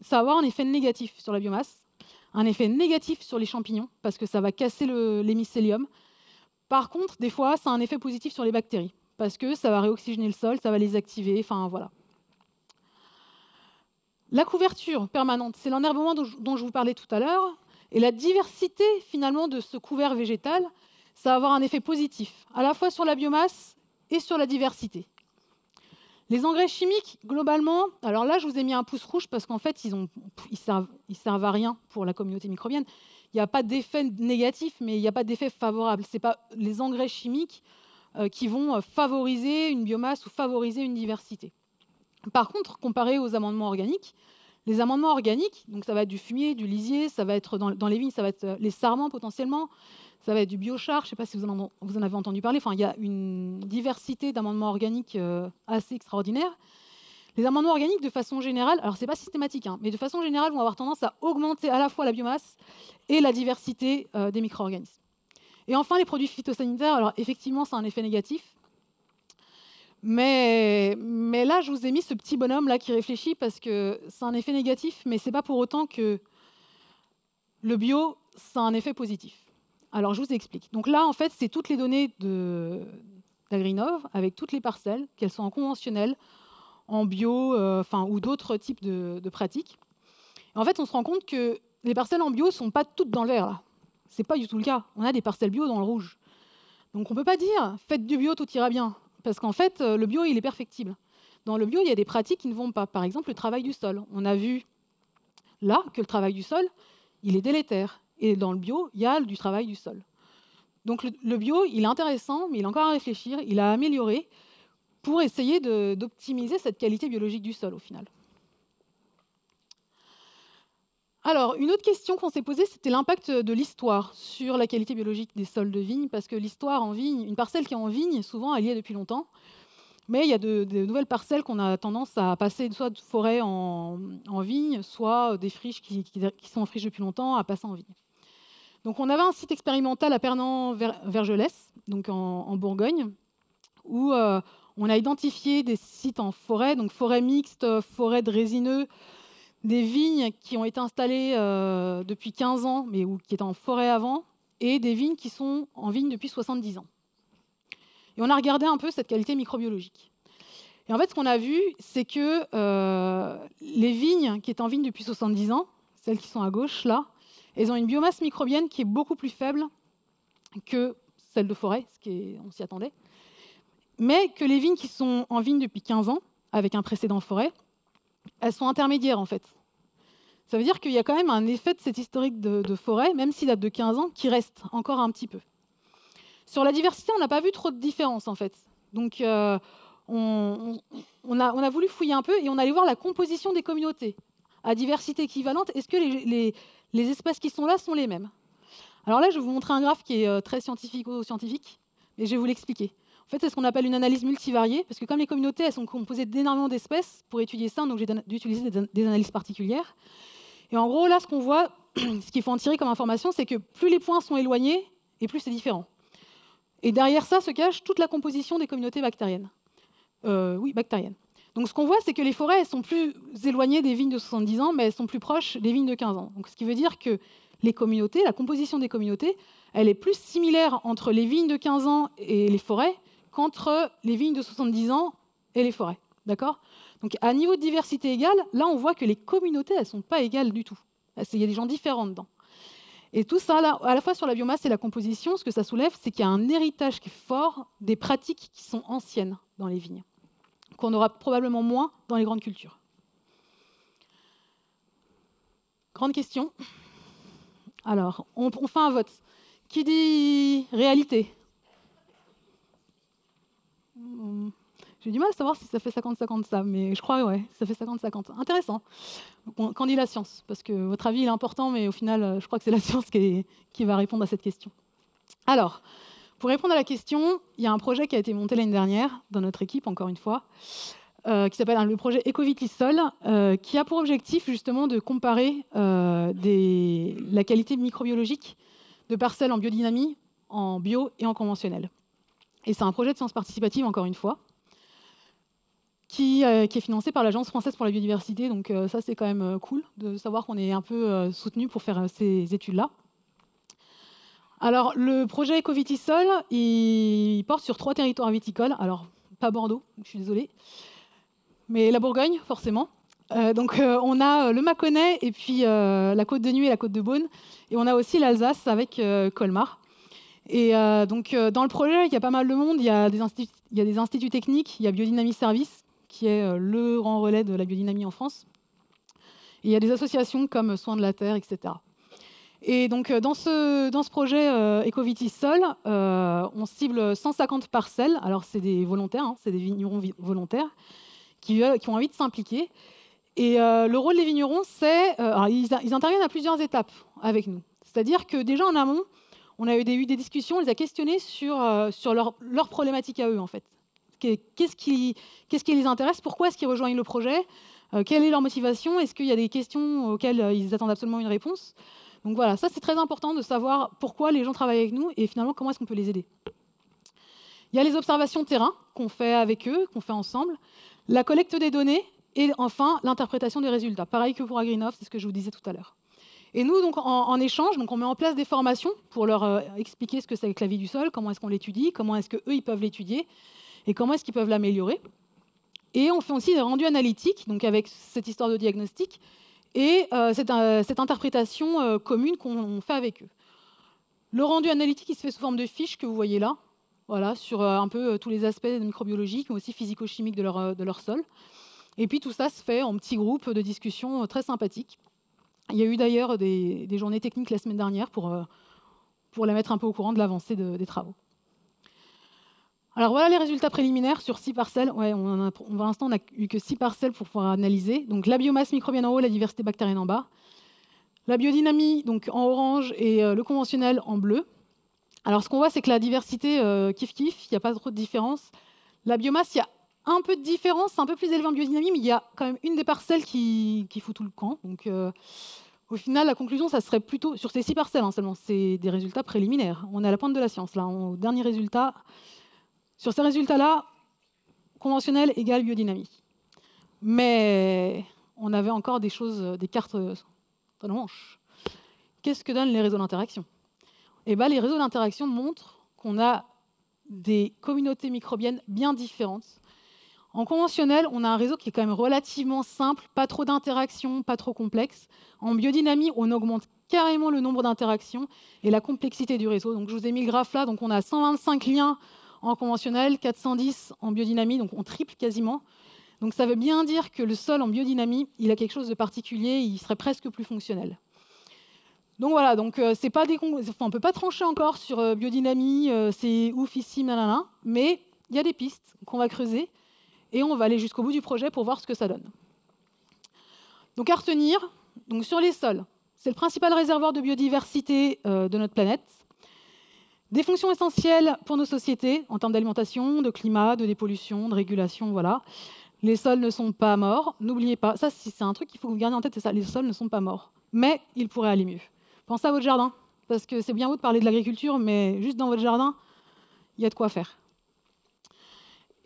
[SPEAKER 3] ça va avoir un effet négatif sur la biomasse, un effet négatif sur les champignons, parce que ça va casser l'hémicélium. Par contre, des fois, ça a un effet positif sur les bactéries, parce que ça va réoxygéner le sol, ça va les activer, enfin voilà. La couverture permanente, c'est l'enherbement dont, je vous parlais tout à l'heure. Et la diversité, finalement, de ce couvert végétal, ça va avoir un effet positif, à la fois sur la biomasse et sur la diversité. Les engrais chimiques, globalement, alors là, je vous ai mis un pouce rouge parce qu'en fait, ils, ne servent, servent, à rien pour la communauté microbienne. Il n'y a pas d'effet négatif, mais il n'y a pas d'effet favorable. Ce pas les engrais chimiques euh, qui vont euh, favoriser une biomasse ou favoriser une diversité. Par contre, comparé aux amendements organiques, les amendements organiques, donc ça va être du fumier, du lisier, ça va être dans, les vignes, ça va être euh, les sarments potentiellement, ça va être du biochar, je ne sais pas si vous en, avez entendu parler, enfin, il y a une diversité d'amendements organiques assez extraordinaire. Les amendements organiques, de façon générale, alors ce n'est pas systématique, hein, mais de façon générale, vont avoir tendance à augmenter à la fois la biomasse et la diversité euh, des micro-organismes. Et enfin, les produits phytosanitaires, alors effectivement, c'est un effet négatif. Mais, mais là, je vous ai mis ce petit bonhomme là qui réfléchit parce que c'est un effet négatif, mais c'est pas pour autant que le bio, c'est un effet positif. Alors, je vous explique. Donc là, en fait, c'est toutes les données d'Agrinov avec toutes les parcelles, qu'elles soient en conventionnel, en bio, euh, enfin, ou d'autres types de, pratiques. en fait, on se rend compte que les parcelles en bio sont pas toutes dans le vert. Là. C'est pas du tout le cas. On a des parcelles bio dans le rouge. Donc on peut pas dire faites du bio, tout ira bien. Parce qu'en fait, euh, le bio, il est perfectible. Dans le bio, il y a des pratiques qui ne vont pas. Par exemple, le travail du sol. On a vu là que le travail du sol, il est délétère. Et dans le bio, il y a du travail du sol. Donc le, bio, il est intéressant, mais il est encore à réfléchir, il a amélioré pour essayer d'optimiser cette qualité biologique du sol au final. Alors, une autre question qu'on s'est posée, c'était l'impact de l'histoire sur la qualité biologique des sols de vigne, parce que l'histoire en vigne, une parcelle qui est en vigne, souvent, elle y est depuis longtemps. Mais il y a de, nouvelles parcelles qu'on a tendance à passer soit de forêt en, vigne, soit des friches qui, sont en friche depuis longtemps à passer en vigne. Donc on avait un site expérimental à Pernan-Vergelès, donc en, Bourgogne, où euh, on a identifié des sites en forêt, donc forêt mixte, forêt de résineux, des vignes qui ont été installées euh, depuis 15 ans, mais qui étaient en forêt avant, et des vignes qui sont en vigne depuis 70 ans. Et on a regardé un peu cette qualité microbiologique. Et en fait, ce qu'on a vu, c'est que euh, les vignes qui étaient en vigne depuis 70 ans, celles qui sont à gauche là, elles ont une biomasse microbienne qui est beaucoup plus faible que celle de forêt, ce qui on s'y attendait. Mais que les vignes qui sont en vigne depuis 15 ans, avec un précédent forêt, elles sont intermédiaires en fait. Ça veut dire qu'il y a quand même un effet de cette historique de, forêt, même s'il date de 15 ans, qui reste encore un petit peu. Sur la diversité, on n'a pas vu trop de différence en fait. Donc euh, on, a, voulu fouiller un peu et on allait voir la composition des communautés. À diversité équivalente, est-ce que les, espèces qui sont là sont les mêmes? Alors là, je vais vous montrer un graphe qui est euh, très scientifique-scientifique, et je vais vous l'expliquer. En fait, c'est ce qu'on appelle une analyse multivariée, parce que comme les communautés elles sont composées d'énormément d'espèces, pour étudier ça, donc j'ai d'utiliser des, analyses particulières. Et en gros, là, ce qu'on voit, (clears throat) ce qu'il faut en tirer comme information, c'est que plus les points sont éloignés, et plus c'est différent. Et derrière ça se cache toute la composition des communautés bactériennes. Euh, oui, bactériennes. Donc ce qu'on voit, c'est que les forêts elles sont plus éloignées des vignes de 70 ans, mais elles sont plus proches des vignes de 15 ans. Donc ce qui veut dire que les communautés, la composition des communautés, elle est plus similaire entre les vignes de 15 ans et les forêts qu'entre les vignes de 70 ans et les forêts. D'accord? Donc à niveau de diversité égale, là on voit que les communautés, elles ne sont pas égales du tout. Il y a des gens différents dedans. Et tout ça, à la fois sur la biomasse et la composition, ce que ça soulève, c'est qu'il y a un héritage qui est fort des pratiques qui sont anciennes dans les vignes, qu'on aura probablement moins dans les grandes cultures. Grande question. Alors, on fait un vote. Qui dit réalité? J'ai du mal à savoir si ça fait 50-50 ça, mais je crois ouais, ça fait 50-50. Intéressant. Qu'en dit la science Parce que votre avis est important, mais au final, euh, je crois que c'est la (laughs) science qui, va répondre à cette question. Alors, pour répondre à la question, il y a un projet qui a été monté l'année dernière dans notre équipe, encore une fois, euh, qui s'appelle le projet Ecovitis Sol, euh, qui a pour objectif justement de comparer des, la qualité microbiologique de parcelles en biodynamie, en bio et en conventionnel. Et c'est un projet de science participative, encore une fois. Euh, qui, est financé par l'Agence française pour la biodiversité. Donc euh, ça, c'est quand même euh, cool de savoir qu'on est un peu soutenu pour faire ces études-là. Alors, le projet Ecovitisol, il porte sur trois territoires viticoles. Alors, pas Bordeaux, je suis désolée, mais la Bourgogne, forcément. donc, on a le Mâconnais et puis la Côte de Nuit et la Côte de Beaune. Et on a aussi l'Alsace avec Colmar. Et donc, dans le projet, il y a pas mal de monde. Il y a des, instituts techniques, il y a Biodynamie Service, qui est euh, le grand relais de la biodynamie en France. il y a des associations comme Soins de la Terre, etc. Et donc, euh, dans ce, projet euh, Ecovitis Sol, on cible 150 parcelles. Alors, c'est des volontaires, hein, c'est des vignerons volontaires qui, qui, ont envie de s'impliquer. Et le rôle des vignerons, c'est. Ils, ils, interviennent à plusieurs étapes avec nous. C'est-à-dire que déjà en amont, on a eu des, discussions, on les a questionnés sur, leurs leur problématiques à eux, en fait. Qu'est-ce qui, les intéresse? Pourquoi est-ce qu'ils rejoignent le projet? Euh, Quelle est leur motivation? Est-ce qu'il y a des questions auxquelles euh, ils attendent absolument une réponse? Donc voilà, ça c'est très important de savoir pourquoi les gens travaillent avec nous et finalement comment est-ce qu'on peut les aider. Il y a les observations terrain qu'on fait avec eux, qu'on fait ensemble, la collecte des données et enfin l'interprétation des résultats. Pareil que pour Agrinov, c'est ce que je vous disais tout à l'heure. Et nous, donc, en, échange, donc, on met en place des formations pour leur euh, expliquer ce que c'est que la vie du sol, comment est-ce qu'on l'étudie, comment est-ce qu'eux, ils peuvent l'étudier, et comment est-ce qu'ils peuvent l'améliorer. Et on fait aussi des rendus analytiques, donc avec cette histoire de diagnostic, et euh, cette, interprétation euh, commune qu'on fait avec eux. Le rendu analytique, il se fait sous forme de fiches que vous voyez là, voilà, sur euh, un peu tous les aspects microbiologiques, mais aussi physico-chimiques de leur, de leur sol. Et puis tout ça se fait en petits groupes de discussion très sympathiques. Il y a eu d'ailleurs des, journées techniques la semaine dernière pour, pour les mettre un peu au courant de l'avancée des travaux. Alors voilà les résultats préliminaires sur six parcelles. Ouais, on pour l'instant, on n'a eu que six parcelles pour pouvoir analyser. Donc la biomasse microbienne en haut, la diversité bactérienne en bas. La biodynamie, donc en orange, et le conventionnel en bleu. Alors, ce qu'on voit, c'est que la diversité, kiff-kiff, il n'y a pas trop de différence. La biomasse, il y a un peu de différence, un peu plus élevé en biodynamie, mais il y a quand même une des parcelles qui, fout tout le camp. Donc, au final, la conclusion, ça serait plutôt sur ces six parcelles hein, seulement. C'est des résultats préliminaires. On est à la pointe de la science là. Au dernier résultat, sur ces résultats-là, conventionnel égale biodynamie. Mais on avait encore des choses, des cartes dans le manche. Qu'est-ce que donnent les réseaux d'interaction? Eh bien, les réseaux d'interaction montrent qu'on a des communautés microbiennes bien différentes en conventionnel, on a un réseau qui est quand même relativement simple, pas trop d'interactions, pas trop complexe. En biodynamie, on augmente carrément le nombre d'interactions et la complexité du réseau. Donc, je vous ai mis le graphe là. Donc, on a 125 liens en conventionnel, 410 en biodynamie, donc on triple quasiment. Donc, ça veut bien dire que le sol en biodynamie, il a quelque chose de particulier, il serait presque plus fonctionnel. Donc voilà, donc euh, c'est pas des on peut pas trancher encore sur euh, biodynamie, euh, c'est ouf ici, nanana, mais il y a des pistes qu'on va creuser et on va aller jusqu'au bout du projet pour voir ce que ça donne. Donc à retenir, donc sur les sols, c'est le principal réservoir de biodiversité euh, de notre planète. Des fonctions essentielles pour nos sociétés en termes d'alimentation, de climat, de dépollution, de régulation, voilà. Les sols ne sont pas morts, n'oubliez pas, ça c'est un truc qu'il faut que vous gardiez en tête, c'est ça, les sols ne sont pas morts, mais ils pourraient aller mieux. Pensez à votre jardin, parce que c'est bien beau de parler de l'agriculture, mais juste dans votre jardin, il y a de quoi faire.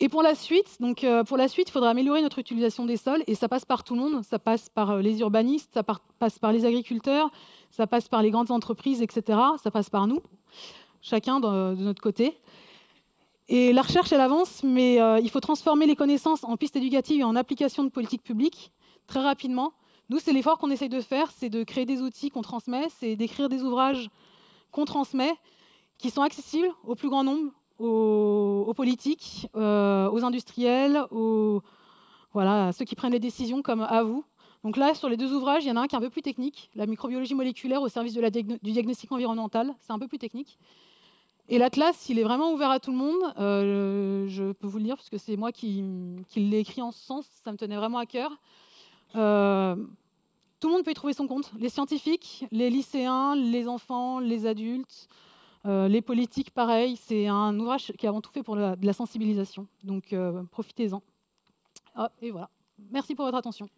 [SPEAKER 3] Et pour la suite, donc euh, pour la suite, il faudra améliorer notre utilisation des sols, et ça passe par tout le monde. Ça passe par euh, les urbanistes, ça passe par les agriculteurs, ça passe par les grandes entreprises, etc. Ça passe par nous, chacun de, notre côté. Et la recherche, elle avance, mais euh, il faut transformer les connaissances en pistes éducatives et en applications de politique publique très rapidement. Nous, c'est l'effort qu'on essaye de faire, c'est de créer des outils qu'on transmet, c'est d'écrire des ouvrages qu'on transmet, qui sont accessibles au plus grand nombre, aux, politiques, euh, aux industriels, voilà, à ceux qui prennent les décisions comme à vous. Donc là, sur les deux ouvrages, il y en a un qui est un peu plus technique, la microbiologie moléculaire au service de la du diagnostic environnemental, c'est un peu plus technique. Et l'atlas, il est vraiment ouvert à tout le monde. Euh, je peux vous le dire, parce que c'est moi qui, qui l'ai écrit en ce sens, ça me tenait vraiment à cœur. Euh, tout le monde peut y trouver son compte, les scientifiques, les lycéens, les enfants, les adultes, euh, les politiques, pareil, c'est un ouvrage qui est avant tout fait pour de la sensibilisation. Donc euh, profitez-en. voilà. Merci pour votre attention.